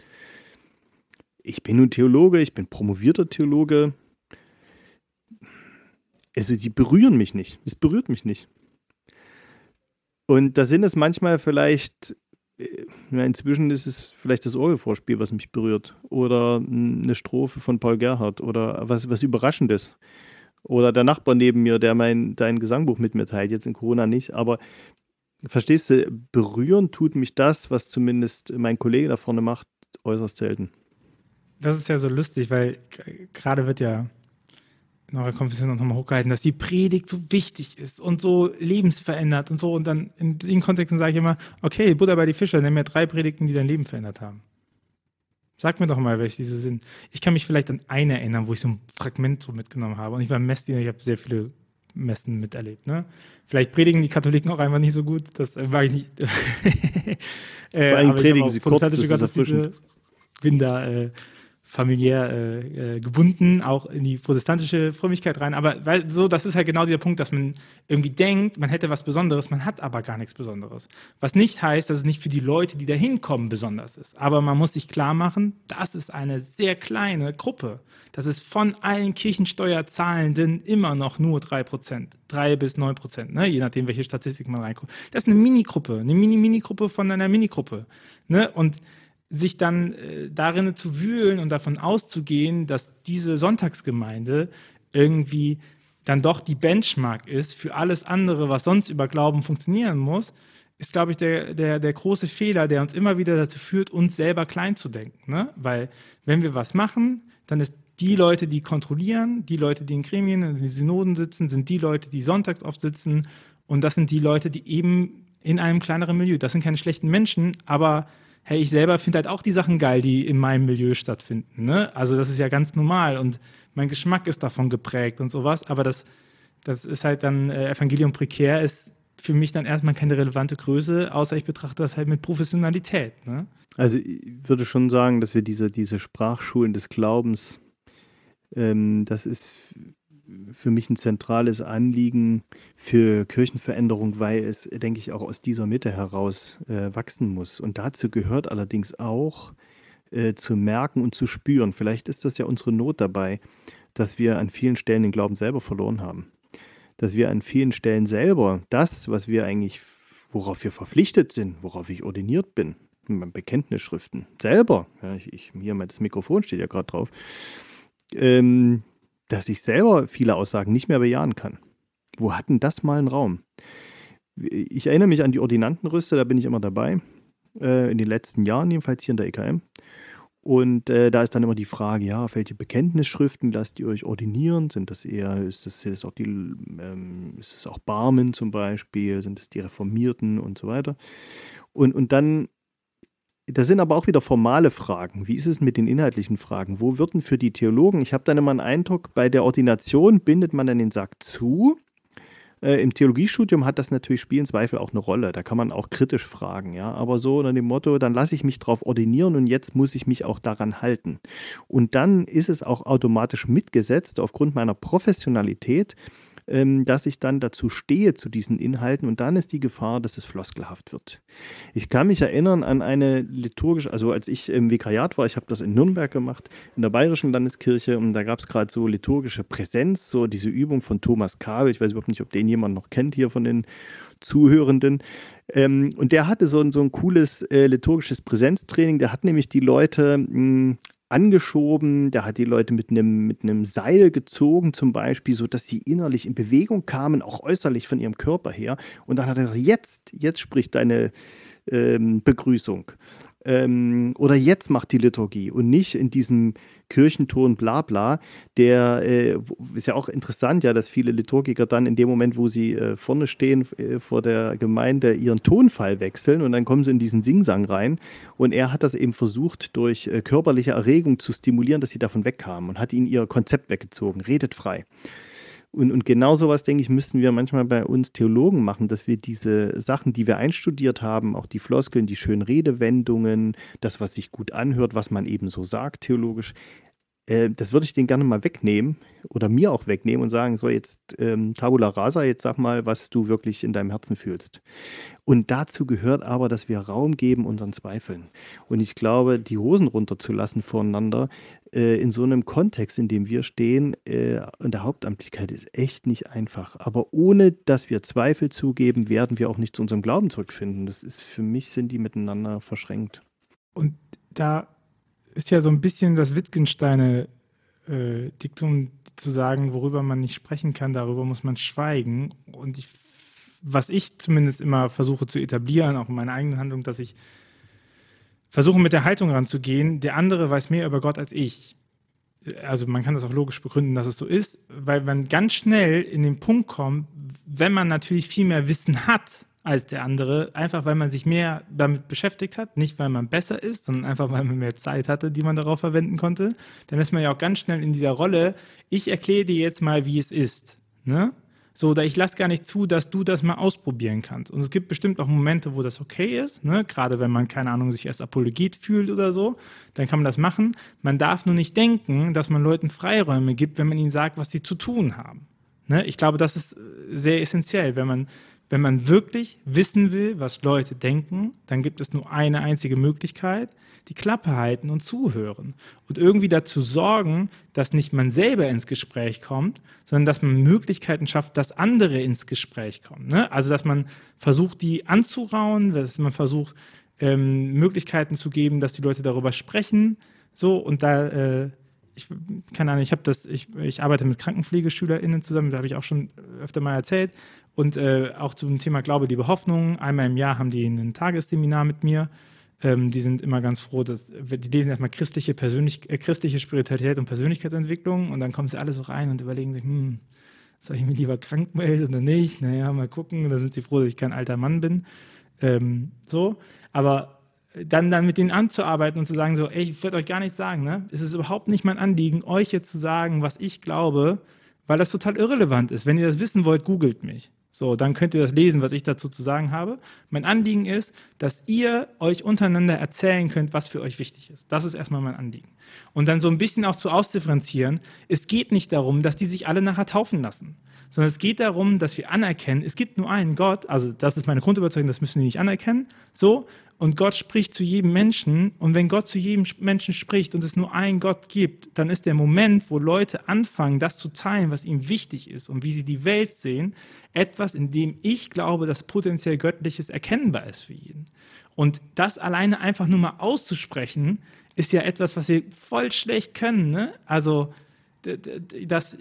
ich bin nun Theologe, ich bin promovierter Theologe, also die berühren mich nicht. Es berührt mich nicht. Und da sind es manchmal vielleicht, äh, inzwischen ist es vielleicht das Orgelvorspiel, was mich berührt. Oder eine Strophe von Paul Gerhardt oder was, was Überraschendes. Oder der Nachbar neben mir, der mein, dein Gesangbuch mit mir teilt, jetzt in Corona nicht. Aber verstehst du, berühren tut mich das, was zumindest mein Kollege da vorne macht, äußerst selten. Das ist ja so lustig, weil gerade wird ja in eurer Konfession nochmal hochgehalten, dass die Predigt so wichtig ist und so lebensverändert und so. Und dann in den Kontexten sage ich immer, okay, Buddha bei die Fischer, nenn mir drei Predigten, die dein Leben verändert haben. Sag mir doch mal, welche diese sind. Ich kann mich vielleicht an eine erinnern, wo ich so ein Fragment so mitgenommen habe. Und ich war im Messdiener, ich habe sehr viele Messen miterlebt. Ne? Vielleicht predigen die Katholiken auch einfach nicht so gut, das äh, war ich nicht. äh, Vor allem predigen sie kurz, das ist erfrischend. Bin da äh, familiär äh, äh, gebunden, auch in die protestantische Frömmigkeit rein. Aber weil, so, das ist halt genau dieser Punkt, dass man irgendwie denkt, man hätte was Besonderes, man hat aber gar nichts Besonderes. Was nicht heißt, dass es nicht für die Leute, die da hinkommen, besonders ist. Aber man muss sich klar machen, das ist eine sehr kleine Gruppe. Das ist von allen Kirchensteuerzahlenden immer noch nur 3%, 3 bis 9%, ne? je nachdem, welche Statistik man reinguckt. Das ist eine Minigruppe, eine Mini-Mini-Gruppe von einer Minigruppe. Ne? Und sich dann äh, darin zu wühlen und davon auszugehen, dass diese Sonntagsgemeinde irgendwie dann doch die Benchmark ist für alles andere, was sonst über Glauben funktionieren muss, ist, glaube ich, der, der, der große Fehler, der uns immer wieder dazu führt, uns selber klein zu denken. Ne? Weil wenn wir was machen, dann ist die Leute, die kontrollieren, die Leute, die in Gremien und in den Synoden sitzen, sind die Leute, die sonntags oft sitzen. Und das sind die Leute, die eben in einem kleineren Milieu, das sind keine schlechten Menschen, aber hey, ich selber finde halt auch die Sachen geil, die in meinem Milieu stattfinden. Ne? Also das ist ja ganz normal und mein Geschmack ist davon geprägt und sowas. Aber das Das ist halt dann, äh, Evangelium prekär ist für mich dann erstmal keine relevante Größe, außer ich betrachte das halt mit Professionalität. Ne? Also ich würde schon sagen, dass wir diese, diese Sprachschulen des Glaubens, ähm, das ist für mich ein zentrales Anliegen für Kirchenveränderung, weil es, denke ich, auch aus dieser Mitte heraus äh, wachsen muss. Und dazu gehört allerdings auch äh, zu merken und zu spüren. Vielleicht ist das ja unsere Not dabei, dass wir an vielen Stellen den Glauben selber verloren haben. Dass wir an vielen Stellen selber das, was wir eigentlich, worauf wir verpflichtet sind, worauf ich ordiniert bin, Bekenntnisschriften, selber, ja, ich, ich, hier, das Mikrofon steht ja gerade drauf, ähm, dass ich selber viele Aussagen nicht mehr bejahen kann. Wo hat denn das mal einen Raum? Ich erinnere mich an die Ordinantenrüste, da bin ich immer dabei, äh, in den letzten Jahren, jedenfalls hier in der EKM. Und äh, da ist dann immer die Frage, ja, welche Bekenntnisschriften lasst ihr euch ordinieren? Sind das eher, ist das, ist auch die, ähm, ist es auch Barmen zum Beispiel? Sind es die Reformierten und so weiter? Und, und dann das sind aber auch wieder formale Fragen. Wie ist es mit den inhaltlichen Fragen? Wo wird denn für die Theologen, ich habe dann immer einen Eindruck, bei der Ordination bindet man dann den Sack zu. Äh, Im Theologiestudium hat das natürlich spielen Zweifel auch eine Rolle. Da kann man auch kritisch fragen, ja. Aber so unter dem Motto, dann lasse ich mich drauf ordinieren und jetzt muss ich mich auch daran halten. Und dann ist es auch automatisch mitgesetzt aufgrund meiner Professionalität, dass ich dann dazu stehe zu diesen Inhalten und dann ist die Gefahr, dass es floskelhaft wird. Ich kann mich erinnern an eine liturgische, also als ich im Vikariat war, ich habe das in Nürnberg gemacht, in der Bayerischen Landeskirche und da gab es gerade so liturgische Präsenz, so diese Übung von Thomas Kabel, ich weiß überhaupt nicht, ob den jemand noch kennt hier von den Zuhörenden. Ähm, und der hatte so ein, so ein cooles äh, liturgisches Präsenztraining. Der hat nämlich die Leute hm, angeschoben, der hat die Leute mit einem mit Seil gezogen zum Beispiel, sodass sie innerlich in Bewegung kamen, auch äußerlich von ihrem Körper her. Und dann hat er gesagt, jetzt, jetzt spricht deine ähm, Begrüßung ähm, oder jetzt macht die Liturgie und nicht in diesem Kirchenton Blabla, der äh, ist ja auch interessant, ja, dass viele Liturgiker dann in dem Moment, wo sie äh, vorne stehen äh, vor der Gemeinde, ihren Tonfall wechseln und dann kommen sie in diesen Singsang rein. Und er hat das eben versucht, durch äh, körperliche Erregung zu stimulieren, dass sie davon wegkamen und hat ihnen ihr Konzept weggezogen. Redet frei. Und, und genau sowas, denke ich, müssten wir manchmal bei uns Theologen machen, dass wir diese Sachen, die wir einstudiert haben, auch die Floskeln, die schönen Redewendungen, das, was sich gut anhört, was man eben so sagt theologisch, äh, das würde ich den gerne mal wegnehmen oder mir auch wegnehmen und sagen, so jetzt ähm, Tabula Rasa, jetzt sag mal, was du wirklich in deinem Herzen fühlst. Und dazu gehört aber, dass wir Raum geben unseren Zweifeln. Und ich glaube, die Hosen runterzulassen voneinander äh, in so einem Kontext, in dem wir stehen, äh, in der Hauptamtlichkeit ist echt nicht einfach. Aber ohne, dass wir Zweifel zugeben, werden wir auch nicht zu unserem Glauben zurückfinden. Das ist für mich, sind die miteinander verschränkt. Und da ist ja so ein bisschen das Wittgensteine äh, Diktum zu sagen, worüber man nicht sprechen kann, darüber muss man schweigen. Und ich, was ich zumindest immer versuche zu etablieren, auch in meiner eigenen Handlung, dass ich versuche mit der Haltung ranzugehen, der andere weiß mehr über Gott als ich. Also man kann das auch logisch begründen, dass es so ist, weil man ganz schnell in den Punkt kommt, wenn man natürlich viel mehr Wissen hat, als der andere, einfach weil man sich mehr damit beschäftigt hat, nicht weil man besser ist, sondern einfach weil man mehr Zeit hatte, die man darauf verwenden konnte, dann ist man ja auch ganz schnell in dieser Rolle, ich erkläre dir jetzt mal, wie es ist. Ne? So, oder ich lasse gar nicht zu, dass du das mal ausprobieren kannst. Und es gibt bestimmt auch Momente, wo das okay ist, ne? gerade wenn man, keine Ahnung, sich erst Apologet fühlt oder so, dann kann man das machen. Man darf nur nicht denken, dass man Leuten Freiräume gibt, wenn man ihnen sagt, was sie zu tun haben. Ne? Ich glaube, das ist sehr essentiell, wenn man wenn man wirklich wissen will, was Leute denken, dann gibt es nur eine einzige Möglichkeit, die Klappe halten und zuhören. Und irgendwie dazu sorgen, dass nicht man selber ins Gespräch kommt, sondern dass man Möglichkeiten schafft, dass andere ins Gespräch kommen. Ne? Also dass man versucht, die anzurauen, dass man versucht, ähm, Möglichkeiten zu geben, dass die Leute darüber sprechen. So, und da äh, ich keine Ahnung, ich habe das, ich, ich arbeite mit KrankenpflegeschülerInnen zusammen, da habe ich auch schon öfter mal erzählt. Und äh, auch zum Thema Glaube, Liebe, Hoffnung. Einmal im Jahr haben die ein Tagesseminar mit mir. Ähm, die sind immer ganz froh, dass die lesen erstmal christliche, Persönlich äh, christliche Spiritualität und Persönlichkeitsentwicklung und dann kommen sie alle so rein und überlegen sich, hm, soll ich mich lieber krank melden oder nicht? Naja, mal gucken. Dann sind sie froh, dass ich kein alter Mann bin. Ähm, so. Aber dann, dann mit denen anzuarbeiten und zu sagen, so, ey, ich würde euch gar nichts sagen, ne? Es ist überhaupt nicht mein Anliegen, euch jetzt zu sagen, was ich glaube, weil das total irrelevant ist. Wenn ihr das wissen wollt, googelt mich. So, dann könnt ihr das lesen, was ich dazu zu sagen habe. Mein Anliegen ist, dass ihr euch untereinander erzählen könnt, was für euch wichtig ist. Das ist erstmal mein Anliegen. Und dann so ein bisschen auch zu ausdifferenzieren. Es geht nicht darum, dass die sich alle nachher taufen lassen, sondern es geht darum, dass wir anerkennen, es gibt nur einen Gott. Also, das ist meine Grundüberzeugung, das müssen die nicht anerkennen. So, und Gott spricht zu jedem Menschen. Und wenn Gott zu jedem Menschen spricht und es nur einen Gott gibt, dann ist der Moment, wo Leute anfangen, das zu teilen, was ihnen wichtig ist und wie sie die Welt sehen, etwas, in dem ich glaube, dass potenziell Göttliches erkennbar ist für jeden. Und das alleine einfach nur mal auszusprechen, ist ja etwas, was wir voll schlecht können. Ne? Also, dass,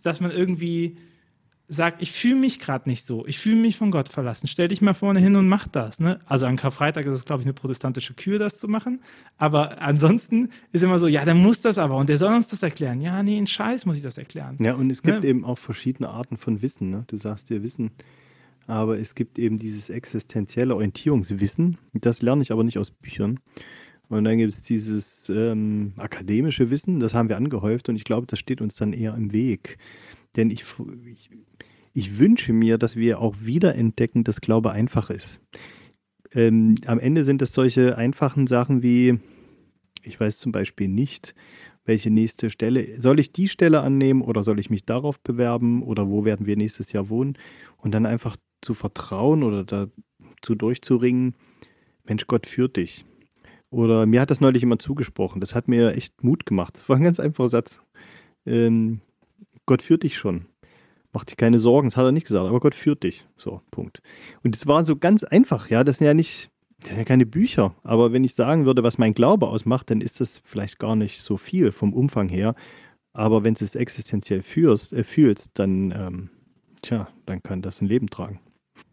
dass man irgendwie sagt, ich fühle mich gerade nicht so, ich fühle mich von Gott verlassen, stell dich mal vorne hin und mach das. Ne? Also an Karfreitag ist es, glaube ich, eine protestantische Kür, das zu machen. Aber ansonsten ist immer so, ja, der muss das aber und der soll uns das erklären. Ja, nee, in Scheiß muss ich das erklären. Ja, und es gibt ne? eben auch verschiedene Arten von Wissen. Ne? Du sagst, wir wissen, aber es gibt eben dieses existenzielle Orientierungswissen. Das lerne ich aber nicht aus Büchern. Und dann gibt es dieses ähm, akademische Wissen, das haben wir angehäuft und ich glaube, das steht uns dann eher im Weg. Denn ich, ich, ich wünsche mir, dass wir auch wiederentdecken, dass Glaube einfach ist. Ähm, am Ende sind es solche einfachen Sachen wie, ich weiß zum Beispiel nicht, welche nächste Stelle, soll ich die Stelle annehmen oder soll ich mich darauf bewerben oder wo werden wir nächstes Jahr wohnen? Und dann einfach zu vertrauen oder dazu durchzuringen, Mensch, Gott führt dich. Oder mir hat das neulich immer zugesprochen. Das hat mir echt Mut gemacht. Das war ein ganz einfacher Satz. Ähm, Gott führt dich schon. Mach dir keine Sorgen, das hat er nicht gesagt, aber Gott führt dich. So, Punkt. Und das war so ganz einfach, ja. Das sind ja nicht, das sind ja keine Bücher. Aber wenn ich sagen würde, was mein Glaube ausmacht, dann ist das vielleicht gar nicht so viel vom Umfang her. Aber wenn du es existenziell führst, äh, fühlst, dann, ähm, tja, dann kann das ein Leben tragen.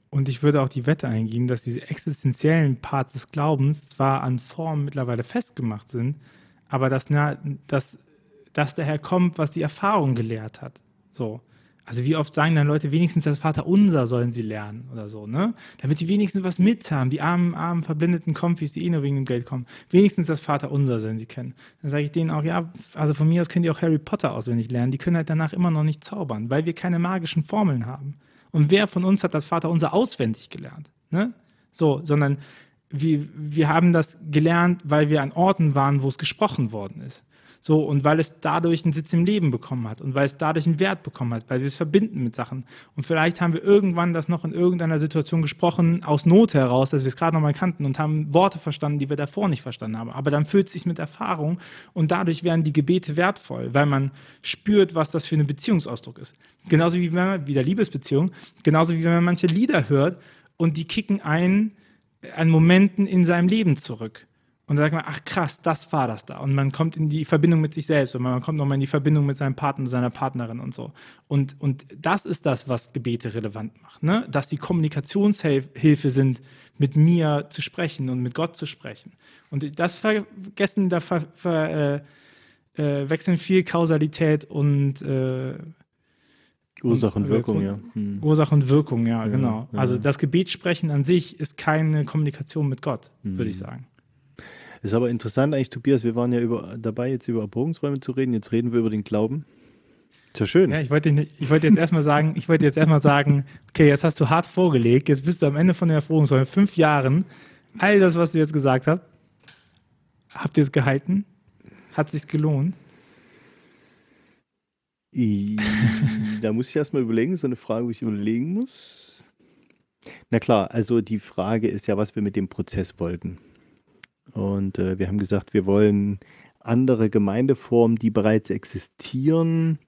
Und ich würde auch die Wette eingehen, dass diese existenziellen Parts des Glaubens zwar an Formen mittlerweile festgemacht sind, aber dass, na, dass das daher kommt, was die Erfahrung gelehrt hat. So. Also wie oft sagen dann Leute, wenigstens das Vaterunser sollen sie lernen oder so, ne? Damit die wenigstens was mit haben, die armen, armen, verblendeten Konfis, die eh nur wegen dem Geld kommen. Wenigstens das Vaterunser sollen sie kennen. Dann sage ich denen auch, ja, also von mir aus können die auch Harry Potter auswendig lernen. Die können halt danach immer noch nicht zaubern, weil wir keine magischen Formeln haben. Und wer von uns hat das Vaterunser auswendig gelernt? Ne? So, sondern wir, wir haben das gelernt, weil wir an Orten waren, wo es gesprochen worden ist. So, und weil es dadurch einen Sitz im Leben bekommen hat und weil es dadurch einen Wert bekommen hat, weil wir es verbinden mit Sachen. Und vielleicht haben wir irgendwann das noch in irgendeiner Situation gesprochen, aus Not heraus, dass wir es gerade noch mal kannten und haben Worte verstanden, die wir davor nicht verstanden haben. Aber dann fühlt es sich mit Erfahrung und dadurch werden die Gebete wertvoll, weil man spürt, was das für ein Beziehungsausdruck ist. Genauso wie wenn man, wieder Liebesbeziehung, genauso wie wenn man manche Lieder hört und die kicken ein an Momenten in seinem Leben zurück. Und dann sagt man, ach krass, das war das da. Und man kommt in die Verbindung mit sich selbst und man kommt nochmal in die Verbindung mit seinem Partner, seiner Partnerin und so. Und, und das ist das, was Gebete relevant macht. Ne? Dass die Kommunikationshilfe sind, mit mir zu sprechen und mit Gott zu sprechen. Und das vergessen, da ver, ver, äh, äh, wechseln viel Kausalität und äh, Ursache und Wirkung, ja. Hm. Ursache und Wirkung, ja, ja genau. Ja. Also das Gebetssprechen an sich ist keine Kommunikation mit Gott, hm. würde ich sagen. Ist aber interessant eigentlich, Tobias, wir waren ja über, dabei, jetzt über Erprobungsräume zu reden, jetzt reden wir über den Glauben. Ist ja schön. Ja, ich wollte, ich wollte jetzt erstmal sagen, ich wollte jetzt erstmal sagen, okay, jetzt hast du hart vorgelegt, jetzt bist du am Ende von der Erprobungsräume, fünf Jahren, all das, was du jetzt gesagt hast, habt ihr es gehalten? Hat es sich gelohnt? da muss ich erstmal überlegen, so eine Frage, wo ich überlegen muss. Na klar, also die Frage ist ja, was wir mit dem Prozess wollten. Und äh, wir haben gesagt, wir wollen andere Gemeindeformen, die bereits existieren,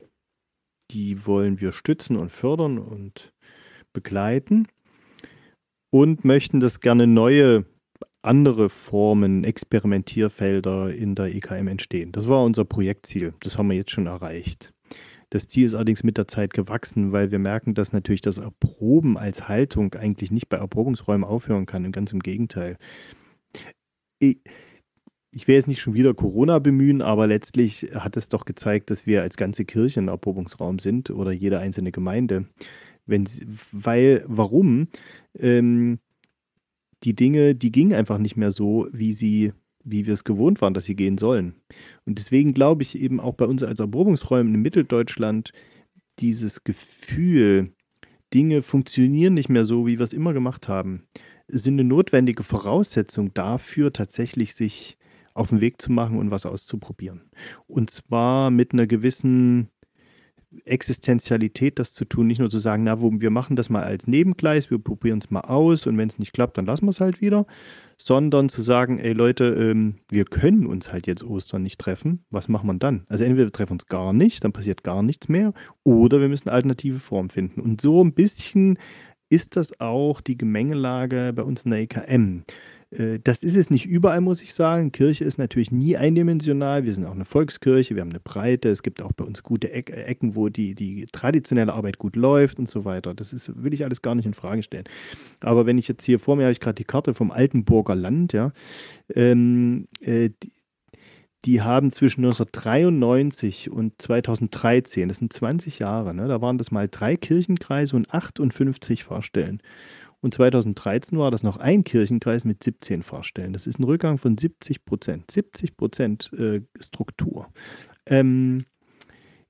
die wollen wir stützen und fördern und begleiten und möchten, dass gerne neue andere Formen, Experimentierfelder in der EKM entstehen. Das war unser Projektziel. Das haben wir jetzt schon erreicht. Das Ziel ist allerdings mit der Zeit gewachsen, weil wir merken, dass natürlich das Erproben als Haltung eigentlich nicht bei Erprobungsräumen aufhören kann. Ganz im Gegenteil ich, ich will jetzt nicht schon wieder Corona bemühen, aber letztlich hat es doch gezeigt, dass wir als ganze Kirche ein Erprobungsraum sind oder jede einzelne Gemeinde. Wenn, weil, warum? Ähm, die Dinge, die gingen einfach nicht mehr so, wie sie, wie wir es gewohnt waren, dass sie gehen sollen. Und deswegen glaube ich eben auch bei uns als Erprobungsräumen in Mitteldeutschland dieses Gefühl, Dinge funktionieren nicht mehr so, wie wir es immer gemacht haben, sind eine notwendige Voraussetzung dafür, tatsächlich sich auf den Weg zu machen und was auszuprobieren. Und zwar mit einer gewissen Existenzialität das zu tun, nicht nur zu sagen, na, wir machen das mal als Nebengleis, wir probieren es mal aus und wenn es nicht klappt, dann lassen wir es halt wieder, sondern zu sagen, ey Leute, ähm, wir können uns halt jetzt Ostern nicht treffen, was machen wir dann? Also entweder wir treffen uns gar nicht, dann passiert gar nichts mehr, oder wir müssen alternative Formen finden. Und so ein bisschen ist das auch die Gemengelage bei uns in der EKM. Äh, das ist es nicht überall, muss ich sagen. Kirche ist natürlich nie eindimensional. Wir sind auch eine Volkskirche, wir haben eine Breite. Es gibt auch bei uns gute Ecken, wo die, die traditionelle Arbeit gut läuft und so weiter. Das ist, will ich alles gar nicht in Frage stellen. Aber wenn ich jetzt hier vor mir habe ich gerade die Karte vom Altenburger Land, ja. Ähm, äh, die haben zwischen 1993 und 2013, das sind 20 Jahre, ne, da waren das mal drei Kirchenkreise und 58 Fahrstellen. Und 2013 war das noch ein Kirchenkreis mit 17 Fahrstellen. Das ist ein Rückgang von 70 Prozent. 70 Prozent äh, Struktur. Ähm,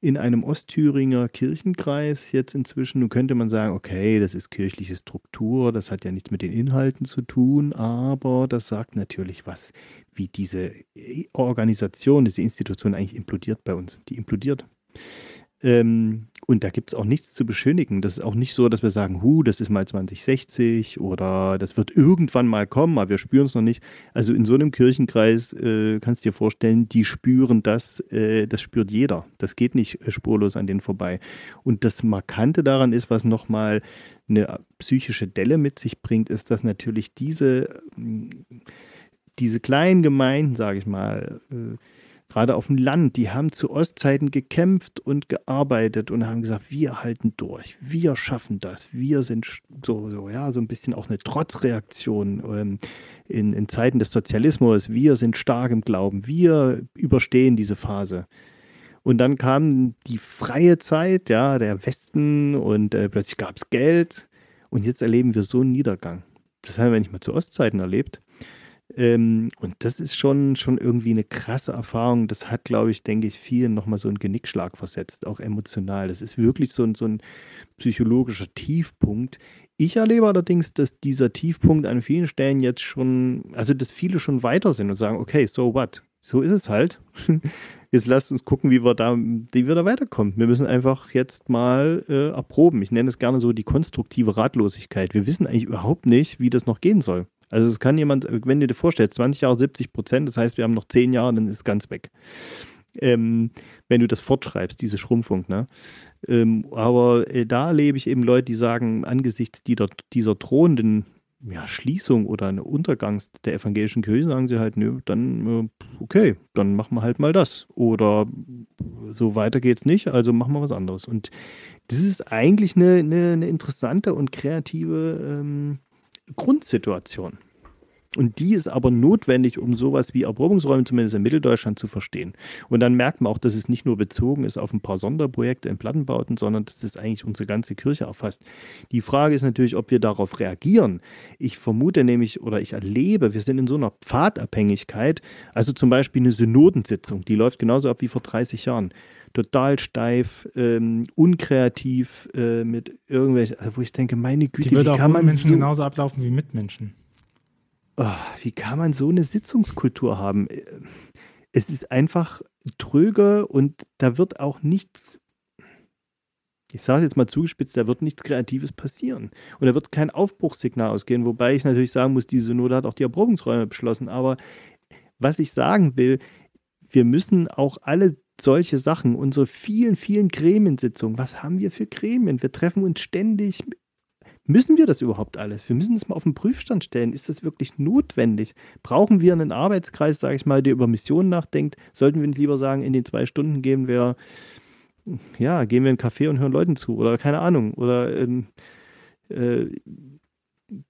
in einem Ostthüringer Kirchenkreis jetzt inzwischen, nun könnte man sagen, okay, das ist kirchliche Struktur, das hat ja nichts mit den Inhalten zu tun, aber das sagt natürlich was, wie diese Organisation, diese Institution eigentlich implodiert bei uns. Die implodiert. Ähm, und da gibt es auch nichts zu beschönigen. Das ist auch nicht so, dass wir sagen, hu, das ist mal 2060 oder das wird irgendwann mal kommen, aber wir spüren es noch nicht. Also in so einem Kirchenkreis äh, kannst du dir vorstellen, die spüren das, äh, das spürt jeder. Das geht nicht äh, spurlos an denen vorbei. Und das Markante daran ist, was nochmal eine psychische Delle mit sich bringt, ist, dass natürlich diese, diese kleinen Gemeinden, sage ich mal, äh, gerade auf dem Land, die haben zu Ostzeiten gekämpft und gearbeitet und haben gesagt, wir halten durch, wir schaffen das, wir sind so, so ja, so ein bisschen auch eine Trotzreaktion ähm, in, in Zeiten des Sozialismus, wir sind stark im Glauben, wir überstehen diese Phase. Und dann kam die freie Zeit, ja, der Westen und äh, plötzlich gab es Geld und jetzt erleben wir so einen Niedergang. Das haben wir nicht mal zu Ostzeiten erlebt. Ähm, und das ist schon, schon irgendwie eine krasse Erfahrung. Das hat, glaube ich, denke ich, vielen nochmal so einen Genickschlag versetzt, auch emotional. Das ist wirklich so ein, so ein psychologischer Tiefpunkt. Ich erlebe allerdings, dass dieser Tiefpunkt an vielen Stellen jetzt schon, also dass viele schon weiter sind und sagen, okay, so what? So ist es halt. Jetzt lasst uns gucken, wie wir da, wie wir da weiterkommen. Wir müssen einfach jetzt mal äh, erproben. Ich nenne es gerne so die konstruktive Ratlosigkeit. Wir wissen eigentlich überhaupt nicht, wie das noch gehen soll. Also es kann jemand, wenn du dir vorstellst, 20 Jahre 70 Prozent, das heißt, wir haben noch 10 Jahre, dann ist es ganz weg. Ähm, wenn du das fortschreibst, diese Schrumpfung. Ne? Ähm, aber äh, da erlebe ich eben Leute, die sagen, angesichts dieser, dieser drohenden ja, Schließung oder eine Untergangs der evangelischen Kirche, sagen sie halt, nö, dann äh, okay, dann machen wir halt mal das. Oder so weiter geht's nicht, also machen wir was anderes. Und das ist eigentlich eine, eine, eine interessante und kreative ähm, Grundsituation. Und die ist aber notwendig, um sowas wie Erprobungsräume zumindest in Mitteldeutschland zu verstehen. Und dann merkt man auch, dass es nicht nur bezogen ist auf ein paar Sonderprojekte in Plattenbauten, sondern dass es eigentlich unsere ganze Kirche erfasst. Die Frage ist natürlich, ob wir darauf reagieren. Ich vermute nämlich oder ich erlebe, wir sind in so einer Pfadabhängigkeit. Also zum Beispiel eine Synodensitzung, die läuft genauso ab wie vor 30 Jahren total steif, ähm, unkreativ, äh, mit irgendwelchen, also wo ich denke, meine Güte, Die würde wie kann man Menschen so, genauso ablaufen wie Mitmenschen. Oh, wie kann man so eine Sitzungskultur haben? Äh, Es ist einfach tröge und da wird auch nichts, ich sage es jetzt mal zugespitzt, da wird nichts Kreatives passieren. Und da wird kein Aufbruchssignal ausgehen, wobei ich natürlich sagen muss, die Synode hat auch die Erprobungsräume beschlossen. Aber was ich sagen will, wir müssen auch alle solche Sachen, unsere vielen, vielen Gremiensitzungen, was haben wir für Gremien? Wir treffen uns ständig. Müssen wir das überhaupt alles? Wir müssen das mal auf den Prüfstand stellen. Ist das wirklich notwendig? Brauchen wir einen Arbeitskreis, sage ich mal, der über Missionen nachdenkt? Sollten wir nicht lieber sagen, in den zwei Stunden gehen wir, ja, gehen wir in einen Café und hören Leuten zu oder keine Ahnung. Oder ähm, äh,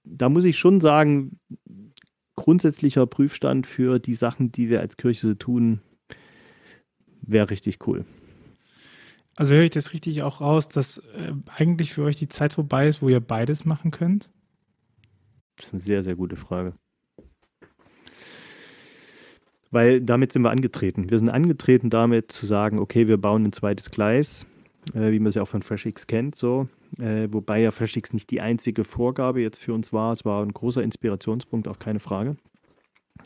da muss ich schon sagen, grundsätzlicher Prüfstand für die Sachen, die wir als Kirche so tun, wäre richtig cool. Also höre ich das richtig auch raus, dass äh, eigentlich für euch die Zeit vorbei ist, wo ihr beides machen könnt? Das ist eine sehr, sehr gute Frage. Weil damit sind wir angetreten. Wir sind angetreten damit zu sagen, okay, wir bauen ein zweites Gleis. äh, wie man es ja auch von FreshX kennt, so. Äh, wobei ja FreshX nicht die einzige Vorgabe jetzt für uns war. Es war ein großer Inspirationspunkt, auch keine Frage.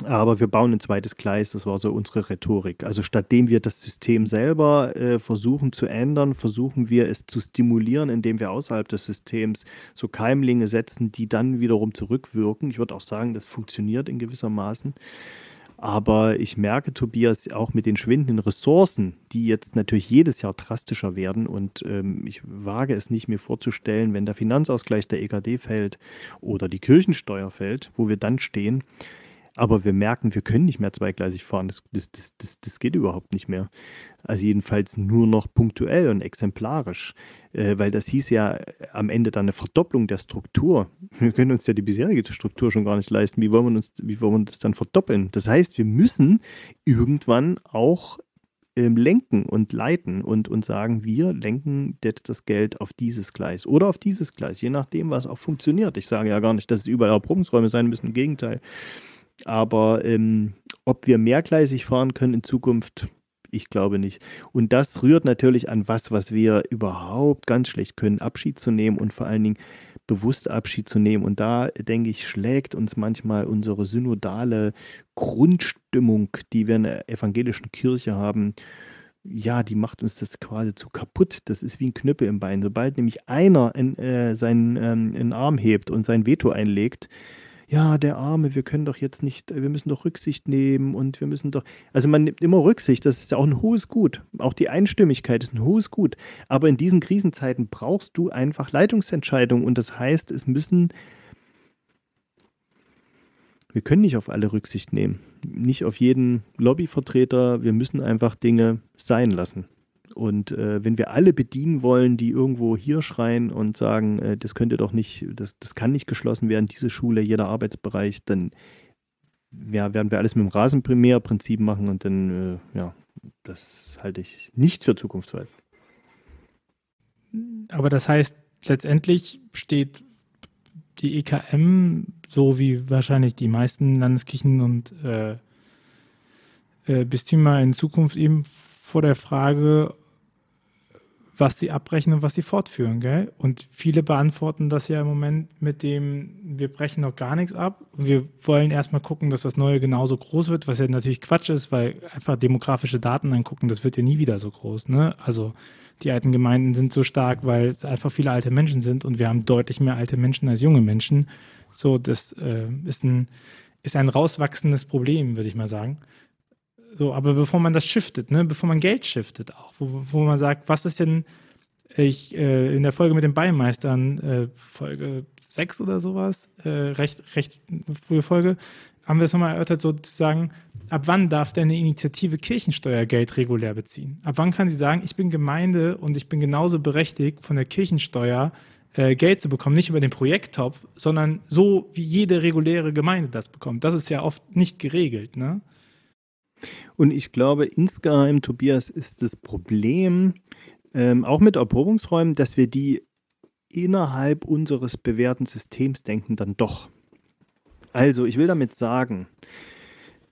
Aber wir bauen ein zweites Gleis, das war so unsere Rhetorik. Also stattdem wir das System selber äh, versuchen zu ändern, versuchen wir es zu stimulieren, indem wir außerhalb des Systems so Keimlinge setzen, die dann wiederum zurückwirken. Ich würde auch sagen, das funktioniert in gewisser Maßen. Aber ich merke, Tobias, auch mit den schwindenden Ressourcen, die jetzt natürlich jedes Jahr drastischer werden. Und ähm, ich wage es nicht, mir vorzustellen, wenn der Finanzausgleich der EKD fällt oder die Kirchensteuer fällt, wo wir dann stehen. Aber wir merken, wir können nicht mehr zweigleisig fahren. Das, das, das, das, geht überhaupt nicht mehr. Also jedenfalls nur noch punktuell und exemplarisch. Äh, weil das hieß ja am Ende dann eine Verdopplung der Struktur. Wir können uns ja die bisherige Struktur schon gar nicht leisten. Wie wollen wir, uns, wie wollen wir das dann verdoppeln? Das heißt, wir müssen irgendwann auch ähm, lenken und leiten und, und sagen, wir lenken jetzt das Geld auf dieses Gleis oder auf dieses Gleis, je nachdem, was auch funktioniert. Ich sage ja gar nicht, dass es überall Erprobungsräume sein müssen, im Gegenteil. Aber ähm, ob wir mehrgleisig fahren können in Zukunft, ich glaube nicht. Und das rührt natürlich an was, was wir überhaupt ganz schlecht können, Abschied zu nehmen und vor allen Dingen bewusst Abschied zu nehmen. Und da, denke ich, schlägt uns manchmal unsere synodale Grundstimmung, die wir in der evangelischen Kirche haben, ja, die macht uns das quasi zu kaputt. Das ist wie ein Knüppel im Bein. Sobald nämlich einer in, äh, seinen ähm, Arm hebt und sein Veto einlegt, ja, der Arme, wir können doch jetzt nicht, wir müssen doch Rücksicht nehmen und wir müssen doch, also man nimmt immer Rücksicht, das ist ja auch ein hohes Gut. Auch die Einstimmigkeit ist ein hohes Gut. Aber in diesen Krisenzeiten brauchst du einfach Leitungsentscheidungen und das heißt, es müssen, wir können nicht auf alle Rücksicht nehmen, nicht auf jeden Lobbyvertreter, wir müssen einfach Dinge sein lassen. Und äh, wenn wir alle bedienen wollen, die irgendwo hier schreien und sagen, äh, das könnte doch nicht, das, das kann nicht geschlossen werden, diese Schule, jeder Arbeitsbereich, dann ja, werden wir alles mit dem Rasenprimärprinzip machen und dann, äh, ja, das halte ich nicht für zukunftsweit. Aber das heißt, letztendlich steht die EKM, so wie wahrscheinlich die meisten Landeskirchen und äh, äh, Bistümer in Zukunft eben vor der Frage, was sie abbrechen und was sie fortführen, gell? Und viele beantworten das ja im Moment mit dem, wir brechen noch gar nichts ab. Wir wollen erstmal gucken, dass das Neue genauso groß wird, was ja natürlich Quatsch ist, weil einfach demografische Daten angucken, das wird ja nie wieder so groß, ne? Also die alten Gemeinden sind so stark, weil es einfach viele alte Menschen sind und wir haben deutlich mehr alte Menschen als junge Menschen. So, das äh, ist, ein, ist ein rauswachsendes Problem, würde ich mal sagen. So, aber bevor man das shiftet, ne, bevor man Geld shiftet auch, wo, wo man sagt, was ist denn, ich äh, in der Folge mit den Beimeistern, äh, Folge 6 oder sowas, äh, recht, recht frühe Folge, haben wir es nochmal erörtert, sozusagen, ab wann darf denn eine Initiative Kirchensteuergeld regulär beziehen? Ab wann kann sie sagen, ich bin Gemeinde und ich bin genauso berechtigt, von der Kirchensteuer äh, Geld zu bekommen, nicht über den Projekttopf, sondern so, wie jede reguläre Gemeinde das bekommt. Das ist ja oft nicht geregelt, ne? Und ich glaube, insgeheim, Tobias, ist das Problem, ähm, auch mit Erprobungsräumen, dass wir die innerhalb unseres bewährten Systems denken dann doch. Also, ich will damit sagen,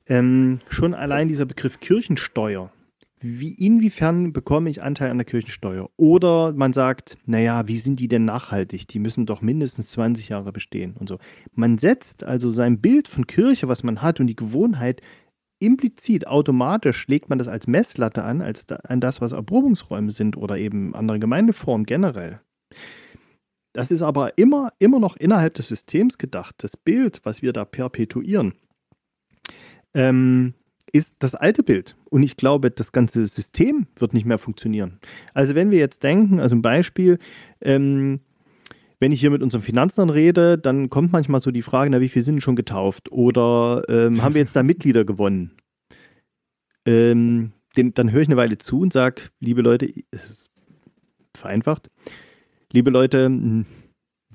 ähm, schon allein dieser Begriff Kirchensteuer, wie, inwiefern bekomme ich Anteil an der Kirchensteuer? Oder man sagt, naja, wie sind die denn nachhaltig? Die müssen doch mindestens 20 Jahre bestehen und so. Man setzt also sein Bild von Kirche, was man hat und die Gewohnheit implizit, automatisch legt man das als Messlatte an, als da, an das, was Erprobungsräume sind oder eben andere Gemeindeformen generell. Das ist aber immer, immer noch innerhalb des Systems gedacht. Das Bild, was wir da perpetuieren, ähm, ist das alte Bild. Und ich glaube, das ganze System wird nicht mehr funktionieren. Also wenn wir jetzt denken, also ein Beispiel, ähm, wenn ich hier mit unseren Finanzern rede, dann kommt manchmal so die Frage, na, wie viele sind schon getauft? Oder ähm, haben wir jetzt da Mitglieder gewonnen? Ähm, den, dann höre ich eine Weile zu und sage, liebe Leute, es ist vereinfacht, liebe Leute,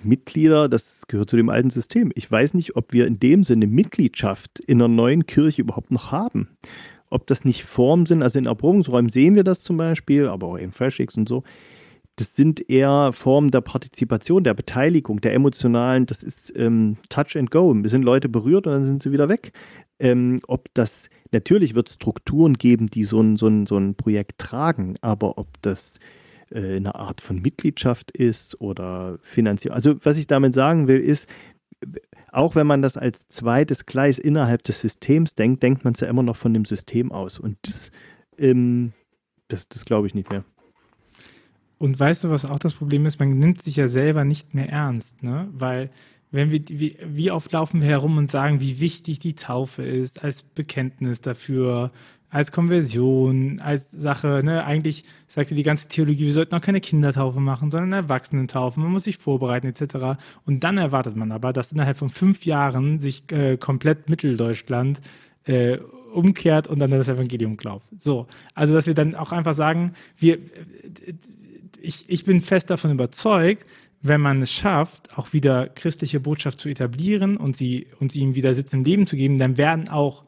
Mitglieder, das gehört zu dem alten System. Ich weiß nicht, ob wir in dem Sinne Mitgliedschaft in einer neuen Kirche überhaupt noch haben. Ob das nicht Formen sind, also in Erprobungsräumen sehen wir das zum Beispiel, aber auch in FreshX und so das sind eher Formen der Partizipation, der Beteiligung, der emotionalen, das ist ähm, Touch and Go. Wir sind Leute berührt und dann sind sie wieder weg. Ähm, ob das, natürlich wird es Strukturen geben, die so ein, so, ein, so ein Projekt tragen, aber ob das äh, eine Art von Mitgliedschaft ist oder finanziell. Also was ich damit sagen will, ist, auch wenn man das als zweites Gleis innerhalb des Systems denkt, denkt man es ja immer noch von dem System aus. Und das, ähm, das, das glaube ich nicht mehr. Und weißt du, was auch das Problem ist? Man nimmt sich ja selber nicht mehr ernst, ne? Weil wenn wir, wie, wie oft laufen wir herum und sagen, wie wichtig die Taufe ist als Bekenntnis dafür, als Konversion, als Sache, ne? Eigentlich sagte die ganze Theologie, wir sollten auch keine Kindertaufe machen, sondern Erwachsenentaufe, man muss sich vorbereiten etc. Und dann erwartet man aber, dass innerhalb von fünf Jahren sich äh, komplett Mitteldeutschland äh, umkehrt und dann das Evangelium glaubt. So, also dass wir dann auch einfach sagen, wir, ich, ich bin fest davon überzeugt, wenn man es schafft, auch wieder christliche Botschaft zu etablieren und sie, und sie ihm wieder Sitz im Leben zu geben, dann werden auch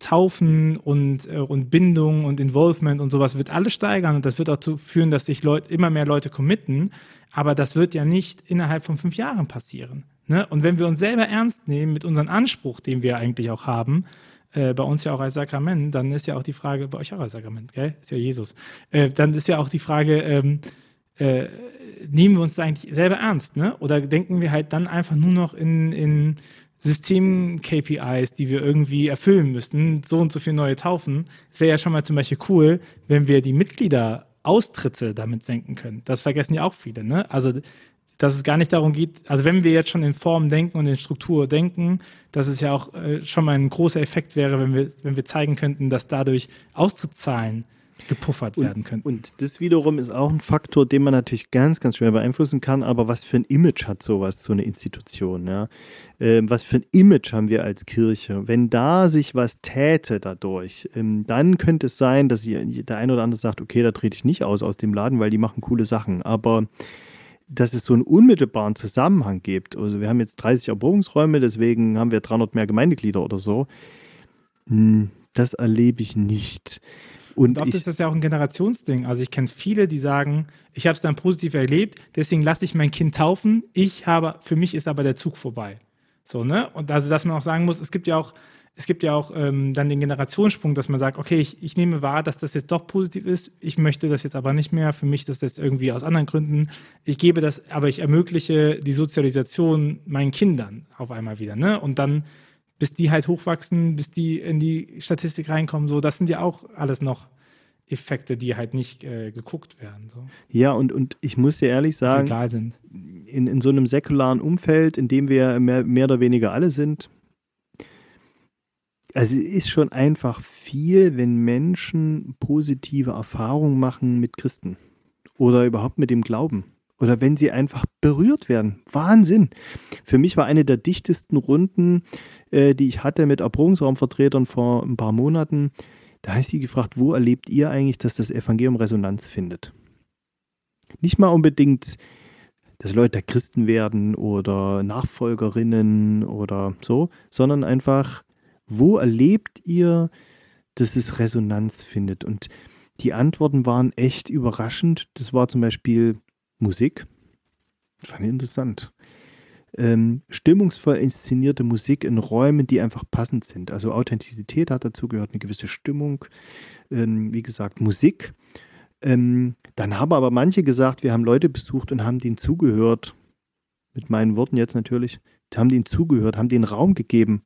Taufen und, äh, und Bindung und Involvement und sowas wird alles steigern und das wird dazu führen, dass sich Leute, immer mehr Leute committen. Aber das wird ja nicht innerhalb von fünf Jahren passieren. Ne? Und wenn wir uns selber ernst nehmen mit unserem Anspruch, den wir eigentlich auch haben, äh, bei uns ja auch als Sakrament, dann ist ja auch die Frage, bei euch auch als Sakrament, gell? Ist ja Jesus. Äh, dann ist ja auch die Frage, ähm, äh, nehmen wir uns da eigentlich selber ernst, ne? Oder denken wir halt dann einfach nur noch in, in System-KPIs, die wir irgendwie erfüllen müssen, so und so viele neue Taufen. Es wäre ja schon mal zum Beispiel cool, wenn wir die Mitgliederaustritte damit senken können. Das vergessen ja auch viele. Ne? Also, dass es gar nicht darum geht, also wenn wir jetzt schon in Form denken und in Struktur denken, dass es ja auch äh, schon mal ein großer Effekt wäre, wenn wir, wenn wir zeigen könnten, dass dadurch Austrittszahlen gepuffert und, werden können. Und das wiederum ist auch ein Faktor, den man natürlich ganz, ganz schwer beeinflussen kann. Aber was für ein Image hat sowas, so eine Institution? Ja? Ähm, was für ein Image haben wir als Kirche? Wenn da sich was täte dadurch, ähm, dann könnte es sein, dass der eine oder andere sagt, okay, da trete ich nicht aus aus dem Laden, weil die machen coole Sachen. Aber dass es so einen unmittelbaren Zusammenhang gibt. Also wir haben jetzt 30 Erprobungsräume, deswegen haben wir 300 mehr Gemeindeglieder oder so. Hm, das erlebe ich nicht. Und, oft ich, ist das ja auch ein Generationsding. Also ich kenne viele, die sagen, ich habe es dann positiv erlebt, deswegen lasse ich mein Kind taufen. Ich habe, für mich ist aber der Zug vorbei. So, ne? Und also, dass man auch sagen muss, es gibt ja auch, es gibt ja auch ähm, dann den Generationssprung, dass man sagt, okay, ich, ich nehme wahr, dass das jetzt doch positiv ist, ich möchte das jetzt aber nicht mehr, für mich ist das jetzt irgendwie aus anderen Gründen. Ich gebe das, aber ich ermögliche die Sozialisation meinen Kindern auf einmal wieder, ne? Und dann bis die halt hochwachsen, bis die in die Statistik reinkommen. So, das sind ja auch alles noch Effekte, die halt nicht äh, geguckt werden. So. Ja, und, und ich muss dir ehrlich sagen. In, in so einem säkularen Umfeld, in dem wir mehr, mehr oder weniger alle sind, also es ist schon einfach viel, wenn Menschen positive Erfahrungen machen mit Christen oder überhaupt mit dem Glauben oder wenn sie einfach berührt werden. Wahnsinn. Für mich war eine der dichtesten Runden, äh, die ich hatte mit Erprobungsraumvertretern vor ein paar Monaten. Da heißt sie gefragt, wo erlebt ihr eigentlich, dass das Evangelium Resonanz findet? Nicht mal unbedingt, dass Leute Christen werden oder Nachfolgerinnen oder so, sondern einfach, wo erlebt ihr, dass es Resonanz findet? Und die Antworten waren echt überraschend. Das war zum Beispiel Musik. Fand ich interessant. Ähm, stimmungsvoll inszenierte Musik in Räumen, die einfach passend sind. Also Authentizität hat dazu gehört, eine gewisse Stimmung. Ähm, wie gesagt, Musik. Ähm, dann haben aber manche gesagt, wir haben Leute besucht und haben denen zugehört. Mit meinen Worten jetzt natürlich. Haben denen zugehört, haben denen Raum gegeben.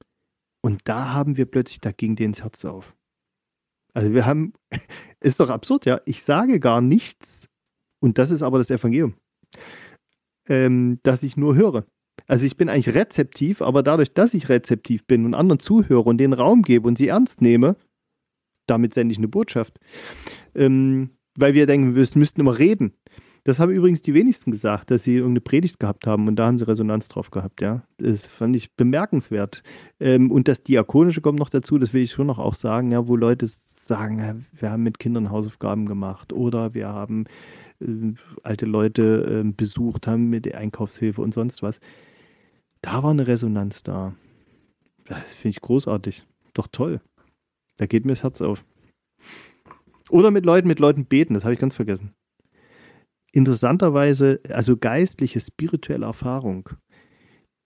Und da haben wir plötzlich, da ging denen ins Herz auf. Also wir haben, ist doch absurd, ja. Ich sage gar nichts, und das ist aber das Evangelium, ähm, das ich nur höre. Also ich bin eigentlich rezeptiv, aber dadurch, dass ich rezeptiv bin und anderen zuhöre und den Raum gebe und sie ernst nehme, damit sende ich eine Botschaft. Ähm, weil wir denken, wir müssten immer reden. Das haben übrigens die wenigsten gesagt, dass sie irgendeine Predigt gehabt haben und da haben sie Resonanz drauf gehabt, ja. Das fand ich bemerkenswert. Ähm, und das Diakonische kommt noch dazu, das will ich schon noch auch sagen, ja, wo Leute sagen, wir haben mit Kindern Hausaufgaben gemacht oder wir haben äh, alte Leute äh, besucht haben mit der Einkaufshilfe und sonst was. Da war eine Resonanz da. Das finde ich großartig. Doch toll. Da geht mir das Herz auf. Oder mit Leuten, mit Leuten beten, das habe ich ganz vergessen. Interessanterweise, also geistliche, spirituelle Erfahrung,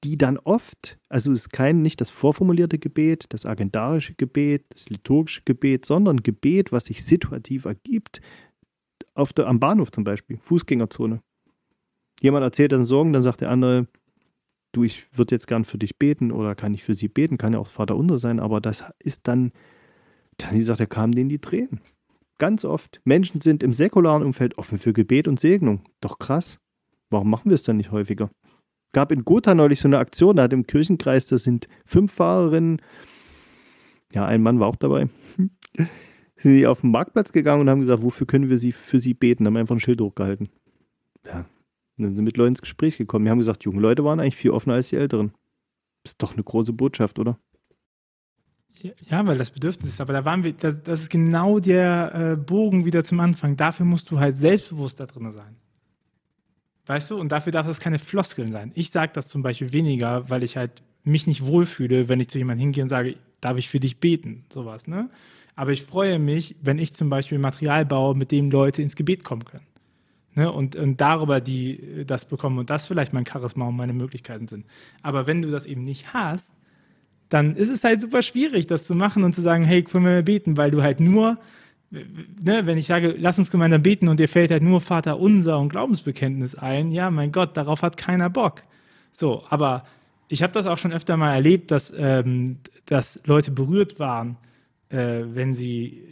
die dann oft, also ist kein, nicht das vorformulierte Gebet, das agendarische Gebet, das liturgische Gebet, sondern Gebet, was sich situativ ergibt, auf der, am Bahnhof zum Beispiel, Fußgängerzone. Jemand erzählt dann Sorgen, dann sagt der andere, du, ich würde jetzt gern für dich beten oder kann ich für sie beten, kann ja auch das Vaterunser sein, aber das ist dann, dann sagt, da kamen denen die Tränen. Ganz oft. Menschen sind im säkularen Umfeld offen für Gebet und Segnung. Doch krass. Warum machen wir es dann nicht häufiger? Gab in Gotha neulich so eine Aktion, da hat im Kirchenkreis, da sind fünf Fahrerinnen, ja, ein Mann war auch dabei, sind die auf den Marktplatz gegangen und haben gesagt, wofür können wir sie für sie beten? Haben einfach ein Schild hochgehalten. Ja, und dann sind mit Leuten ins Gespräch gekommen. Wir haben gesagt, junge Leute waren eigentlich viel offener als die Älteren. Ist doch eine große Botschaft, oder? Ja, weil das Bedürfnis ist. Aber da waren wir, das, das ist genau der äh, Bogen wieder zum Anfang. Dafür musst du halt selbstbewusst da drin sein. Weißt du? Und dafür darf das keine Floskeln sein. Ich sage das zum Beispiel weniger, weil ich halt mich nicht wohlfühle, wenn ich zu jemandem hingehe und sage, darf ich für dich beten? Sowas, ne? Aber ich freue mich, wenn ich zum Beispiel Material baue, mit dem Leute ins Gebet kommen können. Ne? Und, und darüber die das bekommen und das vielleicht mein Charisma und meine Möglichkeiten sind. Aber wenn du das eben nicht hast, dann ist es halt super schwierig, das zu machen und zu sagen, hey, können wir beten, weil du halt nur, ne, wenn ich sage, lass uns gemeinsam beten und dir fällt halt nur Vater unser und Glaubensbekenntnis ein, ja, mein Gott, darauf hat keiner Bock. So, aber ich habe das auch schon öfter mal erlebt, dass, ähm, dass Leute berührt waren, äh, wenn sie,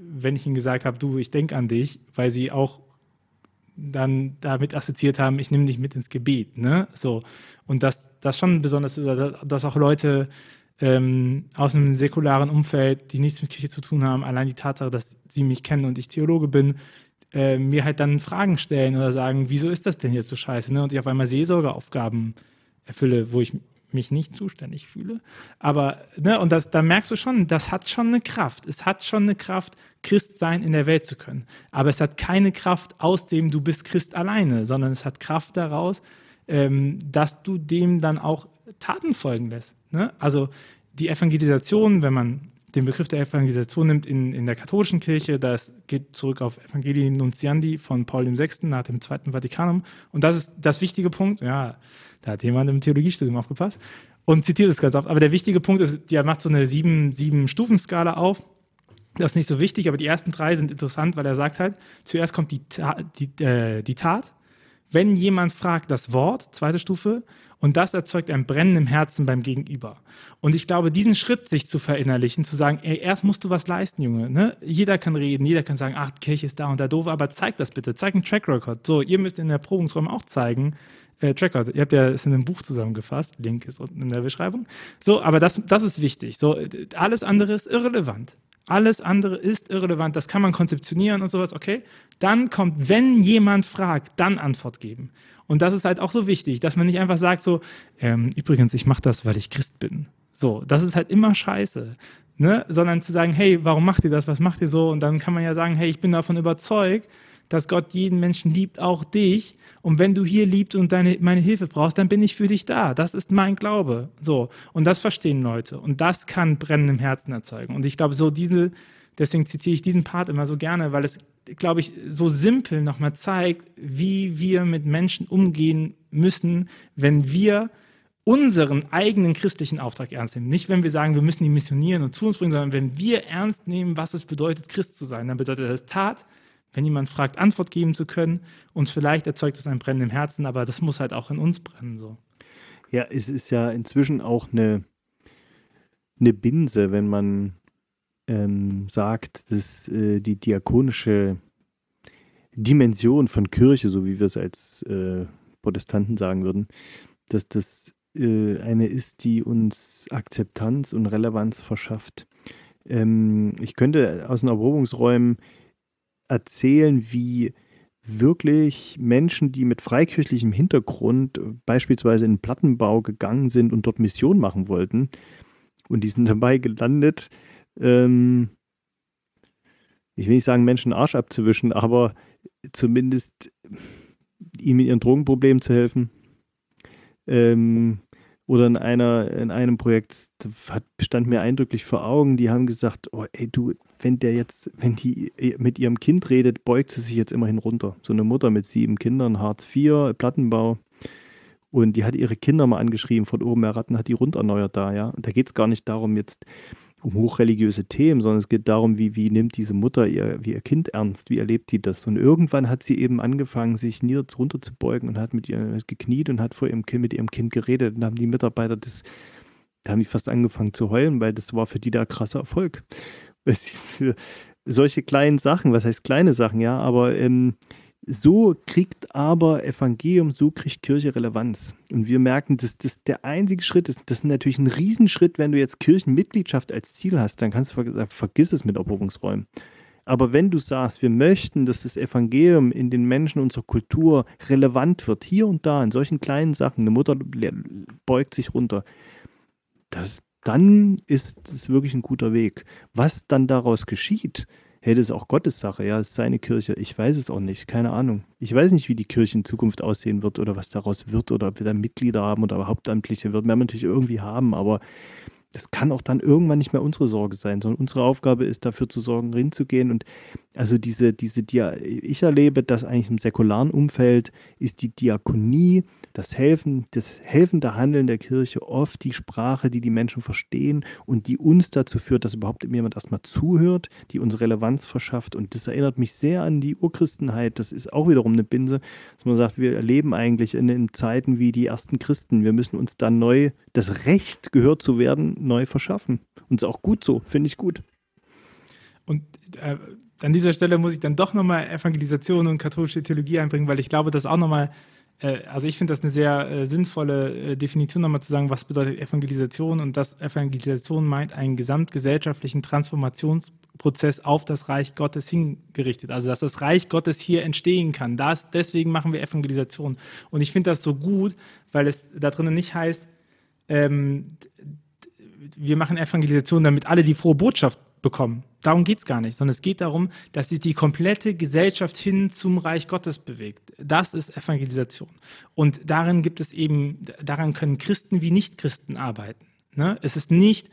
wenn ich ihnen gesagt habe, du, ich denke an dich, weil sie auch dann damit assoziiert haben, ich nehme dich mit ins Gebet, ne? So. Und das, das schon besonders, dass auch Leute ähm, aus einem säkularen Umfeld, die nichts mit Kirche zu tun haben, allein die Tatsache, dass sie mich kennen und ich Theologe bin, äh, mir halt dann Fragen stellen oder sagen, wieso ist das denn jetzt so scheiße? Ne? Und ich auf einmal Seelsorgeaufgaben erfülle, wo ich mich nicht zuständig fühle. Aber, ne, und das, da merkst du schon, das hat schon eine Kraft. Es hat schon eine Kraft, Christ sein in der Welt zu können. Aber es hat keine Kraft aus dem, du bist Christ alleine, sondern es hat Kraft daraus, ähm, dass du dem dann auch Taten folgen lässt. Ne? Also die Evangelisation, wenn man den Begriff der Evangelisation nimmt in, in der katholischen Kirche, das geht zurück auf Evangelii Nuntiandi von Paul VI. nach dem Zweiten Vatikanum. Und das ist das wichtige Punkt. Ja, da hat jemand im Theologiestudium aufgepasst und zitiert es ganz oft. Aber der wichtige Punkt ist, der macht so eine sieben, sieben Stufen-Skala auf. Das ist nicht so wichtig, aber die ersten drei sind interessant, weil er sagt halt, zuerst kommt die, Ta die, äh, die Tat. Wenn jemand fragt, das Wort, zweite Stufe, und das erzeugt ein Brennen im Herzen beim Gegenüber. Und ich glaube, diesen Schritt sich zu verinnerlichen, zu sagen, ey, erst musst du was leisten, Junge. Ne? Jeder kann reden, jeder kann sagen, ach, Kirche ist da und da doof, aber zeig das bitte, zeig einen Track Record. So, ihr müsst in der Probungsräume auch zeigen, äh, Tracker. Ihr habt ja es in einem Buch zusammengefasst. Link ist unten in der Beschreibung. So, aber das, das ist wichtig. So, alles andere ist irrelevant. Alles andere ist irrelevant. Das kann man konzeptionieren und sowas. Okay. Dann kommt, wenn jemand fragt, dann Antwort geben. Und das ist halt auch so wichtig, dass man nicht einfach sagt so, ähm, übrigens, ich mache das, weil ich Christ bin. So, das ist halt immer scheiße. Ne? Sondern zu sagen, hey, warum macht ihr das? Was macht ihr so? Und dann kann man ja sagen, hey, ich bin davon überzeugt, dass Gott jeden Menschen liebt, auch dich. Und wenn du hier liebst und deine, meine Hilfe brauchst, dann bin ich für dich da. Das ist mein Glaube. So. Und das verstehen Leute. Und das kann Brennen im Herzen erzeugen. Und ich glaube, so diese, deswegen zitiere ich diesen Part immer so gerne, weil es, glaube ich, so simpel nochmal zeigt, wie wir mit Menschen umgehen müssen, wenn wir unseren eigenen christlichen Auftrag ernst nehmen. Nicht, wenn wir sagen, wir müssen die missionieren und zu uns bringen, sondern wenn wir ernst nehmen, was es bedeutet, Christ zu sein, dann bedeutet das Tat, wenn jemand fragt, Antwort geben zu können. Und vielleicht erzeugt es ein Brennen im Herzen, aber das muss halt auch in uns brennen. So. Ja, es ist ja inzwischen auch eine, eine Binse, wenn man ähm, sagt, dass äh, die diakonische Dimension von Kirche, so wie wir es als äh, Protestanten sagen würden, dass das äh, eine ist, die uns Akzeptanz und Relevanz verschafft. Ähm, ich könnte aus den Erprobungsräumen erzählen, wie wirklich Menschen, die mit freikirchlichem Hintergrund beispielsweise in den Plattenbau gegangen sind und dort Mission machen wollten, und die sind dabei gelandet, ähm, ich will nicht sagen, Menschen Arsch abzuwischen, aber zumindest ihnen mit ihren Drogenproblemen zu helfen. Ähm, oder in einer, in einem Projekt hat, stand mir eindrücklich vor Augen, die haben gesagt, oh ey du, wenn der jetzt, wenn die mit ihrem Kind redet, beugt sie sich jetzt immerhin runter. So eine Mutter mit sieben Kindern, Hartz IV, Plattenbau. Und die hat ihre Kinder mal angeschrieben von oben her Ratten, hat die runderneuert da, ja. Und da geht es gar nicht darum, jetzt um hochreligiöse Themen, sondern es geht darum, wie, wie nimmt diese Mutter ihr, wie ihr Kind ernst, wie erlebt die das. Und irgendwann hat sie eben angefangen, sich nieder runter zu beugen und hat mit ihr gekniet und hat vor ihrem Kind, mit ihrem Kind geredet. Und da haben die Mitarbeiter das, da haben die fast angefangen zu heulen, weil das war für die da krasser Erfolg. solche kleinen Sachen, was heißt kleine Sachen, ja, aber ähm, so kriegt aber Evangelium, so kriegt Kirche Relevanz. Und wir merken, dass das der einzige Schritt ist. Das ist natürlich ein Riesenschritt, wenn du jetzt Kirchenmitgliedschaft als Ziel hast, dann kannst du ver vergiss es mit Eroberungsräumen. Aber wenn du sagst, wir möchten, dass das Evangelium in den Menschen unserer Kultur relevant wird, hier und da, in solchen kleinen Sachen, eine Mutter beugt sich runter, das, dann ist es wirklich ein guter Weg. Was dann daraus geschieht, hey, das ist auch Gottes Sache, ja, es ist seine Kirche. Ich weiß es auch nicht, keine Ahnung. Ich weiß nicht, wie die Kirche in Zukunft aussehen wird oder was daraus wird oder ob wir da Mitglieder haben oder Hauptamtliche wird. Wir haben natürlich irgendwie haben, aber das kann auch dann irgendwann nicht mehr unsere Sorge sein, sondern unsere Aufgabe ist dafür zu sorgen, hinzugehen. Und also diese, diese, ich erlebe, dass eigentlich im säkularen Umfeld ist die Diakonie das Helfen, das helfende Handeln der Kirche oft die Sprache, die die Menschen verstehen und die uns dazu führt, dass überhaupt jemand erstmal zuhört, die uns Relevanz verschafft. Und das erinnert mich sehr an die Urchristenheit. Das ist auch wiederum eine Binse, dass man sagt, wir erleben eigentlich in, in Zeiten wie die ersten Christen. Wir müssen uns dann neu das Recht, gehört zu werden, neu verschaffen. Und ist auch gut so, finde ich gut. Und äh, an dieser Stelle muss ich dann doch nochmal Evangelisation und katholische Theologie einbringen, weil ich glaube, das auch nochmal äh, also ich finde das eine sehr äh, sinnvolle äh, Definition, nochmal zu sagen, was bedeutet Evangelisation und dass Evangelisation meint einen gesamtgesellschaftlichen Transformationsprozess auf das Reich Gottes hingerichtet. Also dass das Reich Gottes hier entstehen kann. Das, deswegen machen wir Evangelisation. Und ich finde das so gut, weil es da drinnen nicht heißt, ähm, wir machen Evangelisation, damit alle die frohe Botschaft bekommen. Darum geht es gar nicht, sondern es geht darum, dass sich die komplette Gesellschaft hin zum Reich Gottes bewegt. Das ist Evangelisation. Und darin gibt es eben, daran können Christen wie Nichtchristen arbeiten. Ne? Es ist nicht,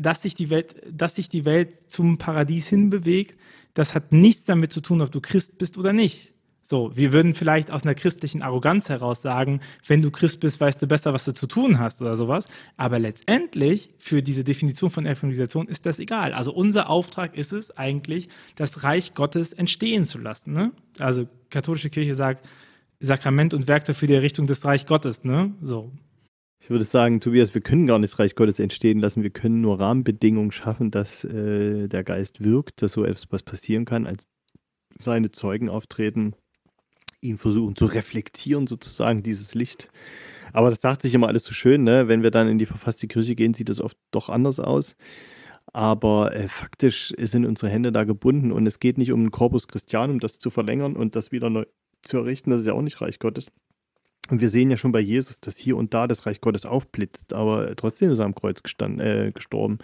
dass sich, die Welt, dass sich die Welt zum Paradies hinbewegt. Das hat nichts damit zu tun, ob du Christ bist oder nicht. So, wir würden vielleicht aus einer christlichen Arroganz heraus sagen, wenn du Christ bist, weißt du besser, was du zu tun hast oder sowas. Aber letztendlich für diese Definition von Evangelisation ist das egal. Also unser Auftrag ist es eigentlich, das Reich Gottes entstehen zu lassen. Ne? Also katholische Kirche sagt Sakrament und Werkzeug für die Errichtung des Reich Gottes. Ne? So. Ich würde sagen, Tobias, wir können gar nicht das Reich Gottes entstehen lassen. Wir können nur Rahmenbedingungen schaffen, dass äh, der Geist wirkt, dass so etwas passieren kann, als seine Zeugen auftreten ihn versuchen zu reflektieren, sozusagen, dieses Licht. Aber das sagt sich immer alles so schön, ne? Wenn wir dann in die verfasste Kirche gehen, sieht das oft doch anders aus. Aber äh, faktisch sind unsere Hände da gebunden und es geht nicht um ein Corpus Christianum, das zu verlängern und das wieder neu zu errichten. Das ist ja auch nicht Reich Gottes. Und wir sehen ja schon bei Jesus, dass hier und da das Reich Gottes aufblitzt, aber trotzdem ist er am Kreuz gestanden, äh, gestorben.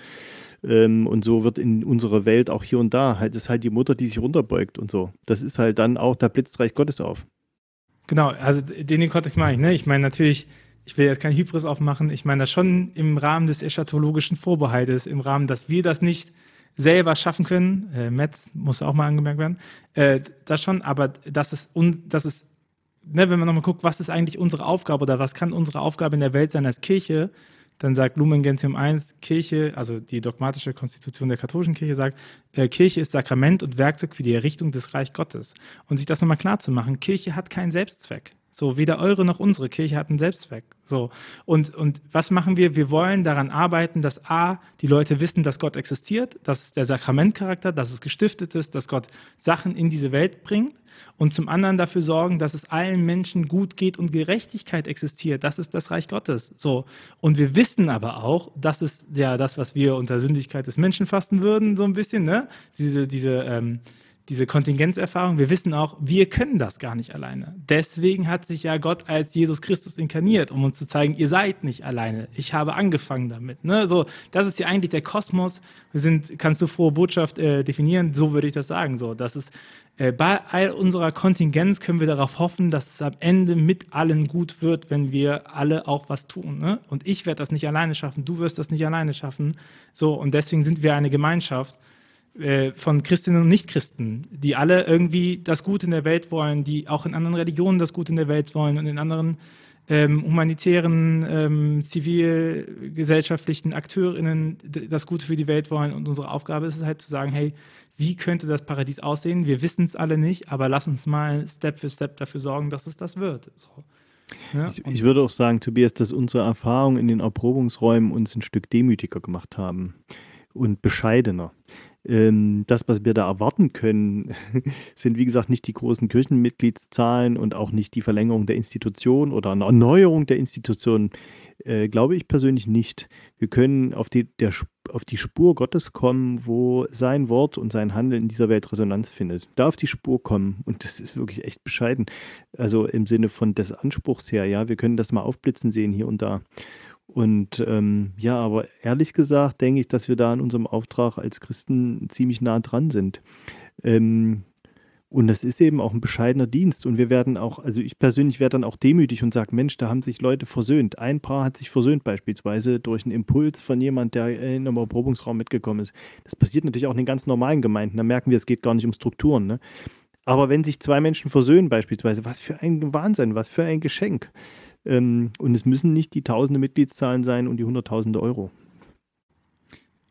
Ähm, und so wird in unserer Welt auch hier und da halt ist halt die Mutter, die sich runterbeugt und so. Das ist halt dann auch, da blitzt Reich Gottes auf. Genau, also den, Kontext meine ich, ne? Ich meine natürlich, ich will jetzt kein Hybris aufmachen, ich meine das schon im Rahmen des eschatologischen Vorbehaltes, im Rahmen, dass wir das nicht selber schaffen können, äh, Metz muss auch mal angemerkt werden, äh, das schon, aber das ist, un, das ist ne, wenn man nochmal guckt, was ist eigentlich unsere Aufgabe oder was kann unsere Aufgabe in der Welt sein als Kirche, dann sagt Lumen Gentium 1, Kirche, also die dogmatische Konstitution der katholischen Kirche sagt, äh, Kirche ist Sakrament und Werkzeug für die Errichtung des Reich Gottes. Und sich das nochmal klar zu machen, Kirche hat keinen Selbstzweck. So, weder eure noch unsere Kirche hat einen Selbstzweck. So. Und, und was machen wir? Wir wollen daran arbeiten, dass A, die Leute wissen, dass Gott existiert, dass der Sakramentcharakter, dass es gestiftet ist, dass Gott Sachen in diese Welt bringt. Und zum anderen dafür sorgen, dass es allen Menschen gut geht und Gerechtigkeit existiert. Das ist das Reich Gottes. So. Und wir wissen aber auch, das ist ja das, was wir unter Sündigkeit des Menschen fassen würden, so ein bisschen, ne? Diese, diese, ähm, diese Kontingenzerfahrung, wir wissen auch, wir können das gar nicht alleine. Deswegen hat sich ja Gott als Jesus Christus inkarniert, um uns zu zeigen, ihr seid nicht alleine. Ich habe angefangen damit. Ne? So, das ist ja eigentlich der Kosmos. Wir sind, kannst du frohe Botschaft äh, definieren? So würde ich das sagen. So, das ist äh, bei all unserer Kontingenz können wir darauf hoffen, dass es am Ende mit allen gut wird, wenn wir alle auch was tun. Ne? Und ich werde das nicht alleine schaffen, du wirst das nicht alleine schaffen. So, und deswegen sind wir eine Gemeinschaft äh, von Christinnen und Nichtchristen, die alle irgendwie das Gute in der Welt wollen, die auch in anderen Religionen das Gute in der Welt wollen und in anderen ähm, humanitären, ähm, zivilgesellschaftlichen AkteurInnen das Gute für die Welt wollen. Und unsere Aufgabe ist es halt zu sagen, hey, wie könnte das Paradies aussehen? Wir wissen es alle nicht, aber lass uns mal Step für Step dafür sorgen, dass es das wird. So. Ja, ich, ich, würde auch sagen, Tobias, dass unsere Erfahrungen in den Erprobungsräumen uns ein Stück demütiger gemacht haben und bescheidener. Ähm, das, was wir da erwarten können, sind wie gesagt nicht die großen Kirchenmitgliedszahlen und auch nicht die Verlängerung der Institution oder eine Erneuerung der Institution. Äh, glaube ich persönlich nicht. Wir können auf die, der, auf die Spur Gottes kommen, wo sein Wort und sein Handeln in dieser Welt Resonanz findet. Da auf die Spur kommen. Und das ist wirklich echt bescheiden. Also im Sinne von des Anspruchs her, ja, wir können das mal aufblitzen sehen hier und da. Und ähm, ja, aber ehrlich gesagt denke ich, dass wir da an unserem Auftrag als Christen ziemlich nah dran sind. Ähm, und das ist eben auch ein bescheidener Dienst. Und wir werden auch, also ich persönlich werde dann auch demütig und sage, Mensch, da haben sich Leute versöhnt. Ein Paar hat sich versöhnt beispielsweise durch einen Impuls von jemand, der in einem Erprobungsraum mitgekommen ist. Das passiert natürlich auch in den ganz normalen Gemeinden. Da merken wir, es geht gar nicht um Strukturen. Ne? Aber wenn sich zwei Menschen versöhnen beispielsweise, was für ein Wahnsinn, was für ein Geschenk. Ähm, und es müssen nicht die tausende Mitgliedszahlen sein und die hunderttausende Euro.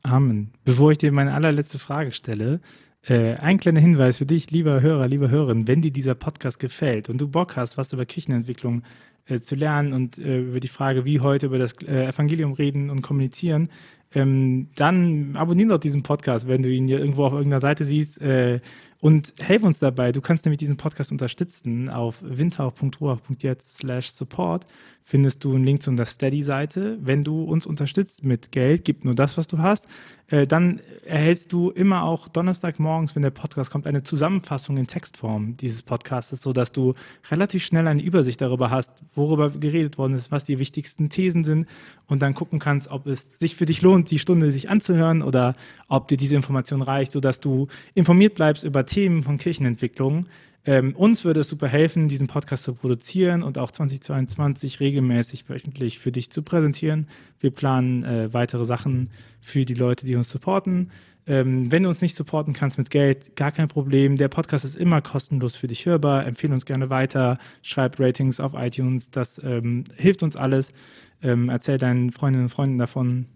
Amen. Bevor ich dir meine allerletzte Frage stelle, äh, ein kleiner Hinweis für dich, lieber Hörer, lieber Hörerin, wenn dir dieser Podcast gefällt und du Bock hast, was über Kirchenentwicklung äh, zu lernen und äh, über die Frage, wie heute über das äh, Evangelium reden und kommunizieren, ähm, dann abonniere doch diesen Podcast, wenn du ihn hier irgendwo auf irgendeiner Seite siehst äh, und helf uns dabei. Du kannst nämlich diesen Podcast unterstützen auf windhauch.ruach.jetzt slash support findest du einen Link zu unserer Steady-Seite. Wenn du uns unterstützt mit Geld, gib nur das, was du hast, äh, dann erhältst du immer auch Donnerstagmorgens, wenn der Podcast kommt, eine Zusammenfassung in Textform dieses Podcasts, sodass du relativ schnell eine Übersicht darüber hast, worüber geredet worden ist, was die wichtigsten Thesen sind und dann gucken kannst, ob es sich für dich lohnt, die Stunde sich anzuhören oder ob dir diese Information reicht, sodass du informiert bleibst über Themen von Kirchenentwicklung ähm, uns würde es super helfen, diesen Podcast zu produzieren und auch 2022 regelmäßig wöchentlich für dich zu präsentieren. Wir planen äh, weitere Sachen für die Leute, die uns supporten. Ähm, wenn du uns nicht supporten kannst mit Geld, gar kein Problem. Der Podcast ist immer kostenlos für dich hörbar. Empfehle uns gerne weiter. Schreib Ratings auf iTunes. Das ähm, hilft uns alles. Ähm, erzähl deinen Freundinnen und Freunden davon,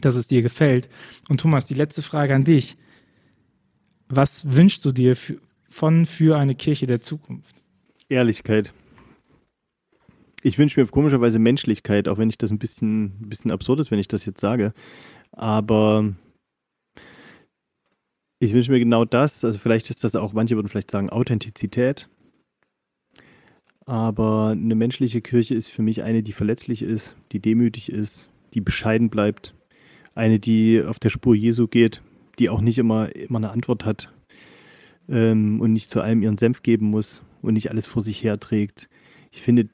dass es dir gefällt. Und Thomas, die letzte Frage an dich. Was wünschst du dir für, von für eine Kirche der Zukunft? Ehrlichkeit. Ich wünsche mir komischerweise Menschlichkeit, auch wenn ich das ein bisschen, ein bisschen absurd ist, wenn ich das jetzt sage. Aber ich wünsche mir genau das. Also vielleicht ist das auch, manche würden vielleicht sagen, Authentizität. Aber eine menschliche Kirche ist für mich eine, die verletzlich ist, die demütig ist, die bescheiden bleibt. Eine, die auf der Spur Jesu geht, die auch nicht immer, immer eine Antwort hat, ähm, und nicht zu allem ihren Senf geben muss und nicht alles vor sich herträgt. Ich finde,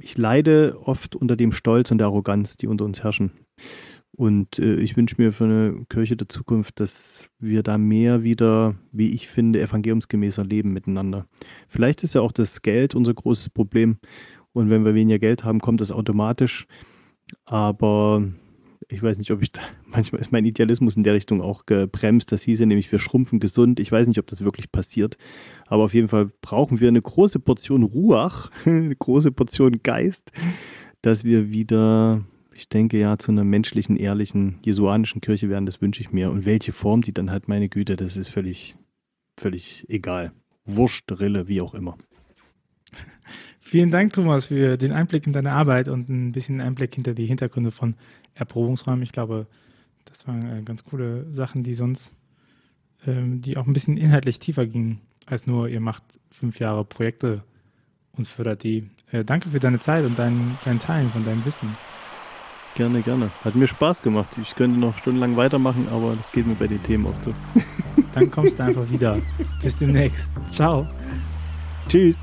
ich leide oft unter dem Stolz und der Arroganz, die unter uns herrschen. Und äh, ich wünsche mir für eine Kirche der Zukunft, dass wir da mehr wieder, wie ich finde, evangeliumsgemäßer leben miteinander. Vielleicht ist ja auch das Geld unser großes Problem. Und wenn wir weniger Geld haben, kommt das automatisch. Aber ich weiß nicht, ob ich da, manchmal ist mein Idealismus in der Richtung auch gebremst. Das hieße nämlich, wir schrumpfen gesund. Ich weiß nicht, ob das wirklich passiert. Aber auf jeden Fall brauchen wir eine große Portion Ruach, eine große Portion Geist, dass wir wieder, ich denke ja, zu einer menschlichen, ehrlichen, jesuanischen Kirche werden. Das wünsche ich mir. Und welche Form die dann hat, meine Güte, das ist völlig, völlig egal. Wurscht, Rille, wie auch immer. Vielen Dank, Thomas, für den Einblick in deine Arbeit und ein bisschen Einblick hinter die Hintergründe von Erprobungsräumen. Ich glaube, das waren äh, ganz coole Sachen, die sonst, ähm, die auch ein bisschen inhaltlich tiefer gingen, als nur ihr macht fünf Jahre Projekte und fördert die. Äh, danke für deine Zeit und dein, dein Teilen von deinem Wissen. Gerne, gerne. Hat mir Spaß gemacht. Ich könnte noch stundenlang weitermachen, aber das geht mir bei den Themen oft so. Dann kommst du einfach wieder. Bis demnächst. Ciao. Tschüss.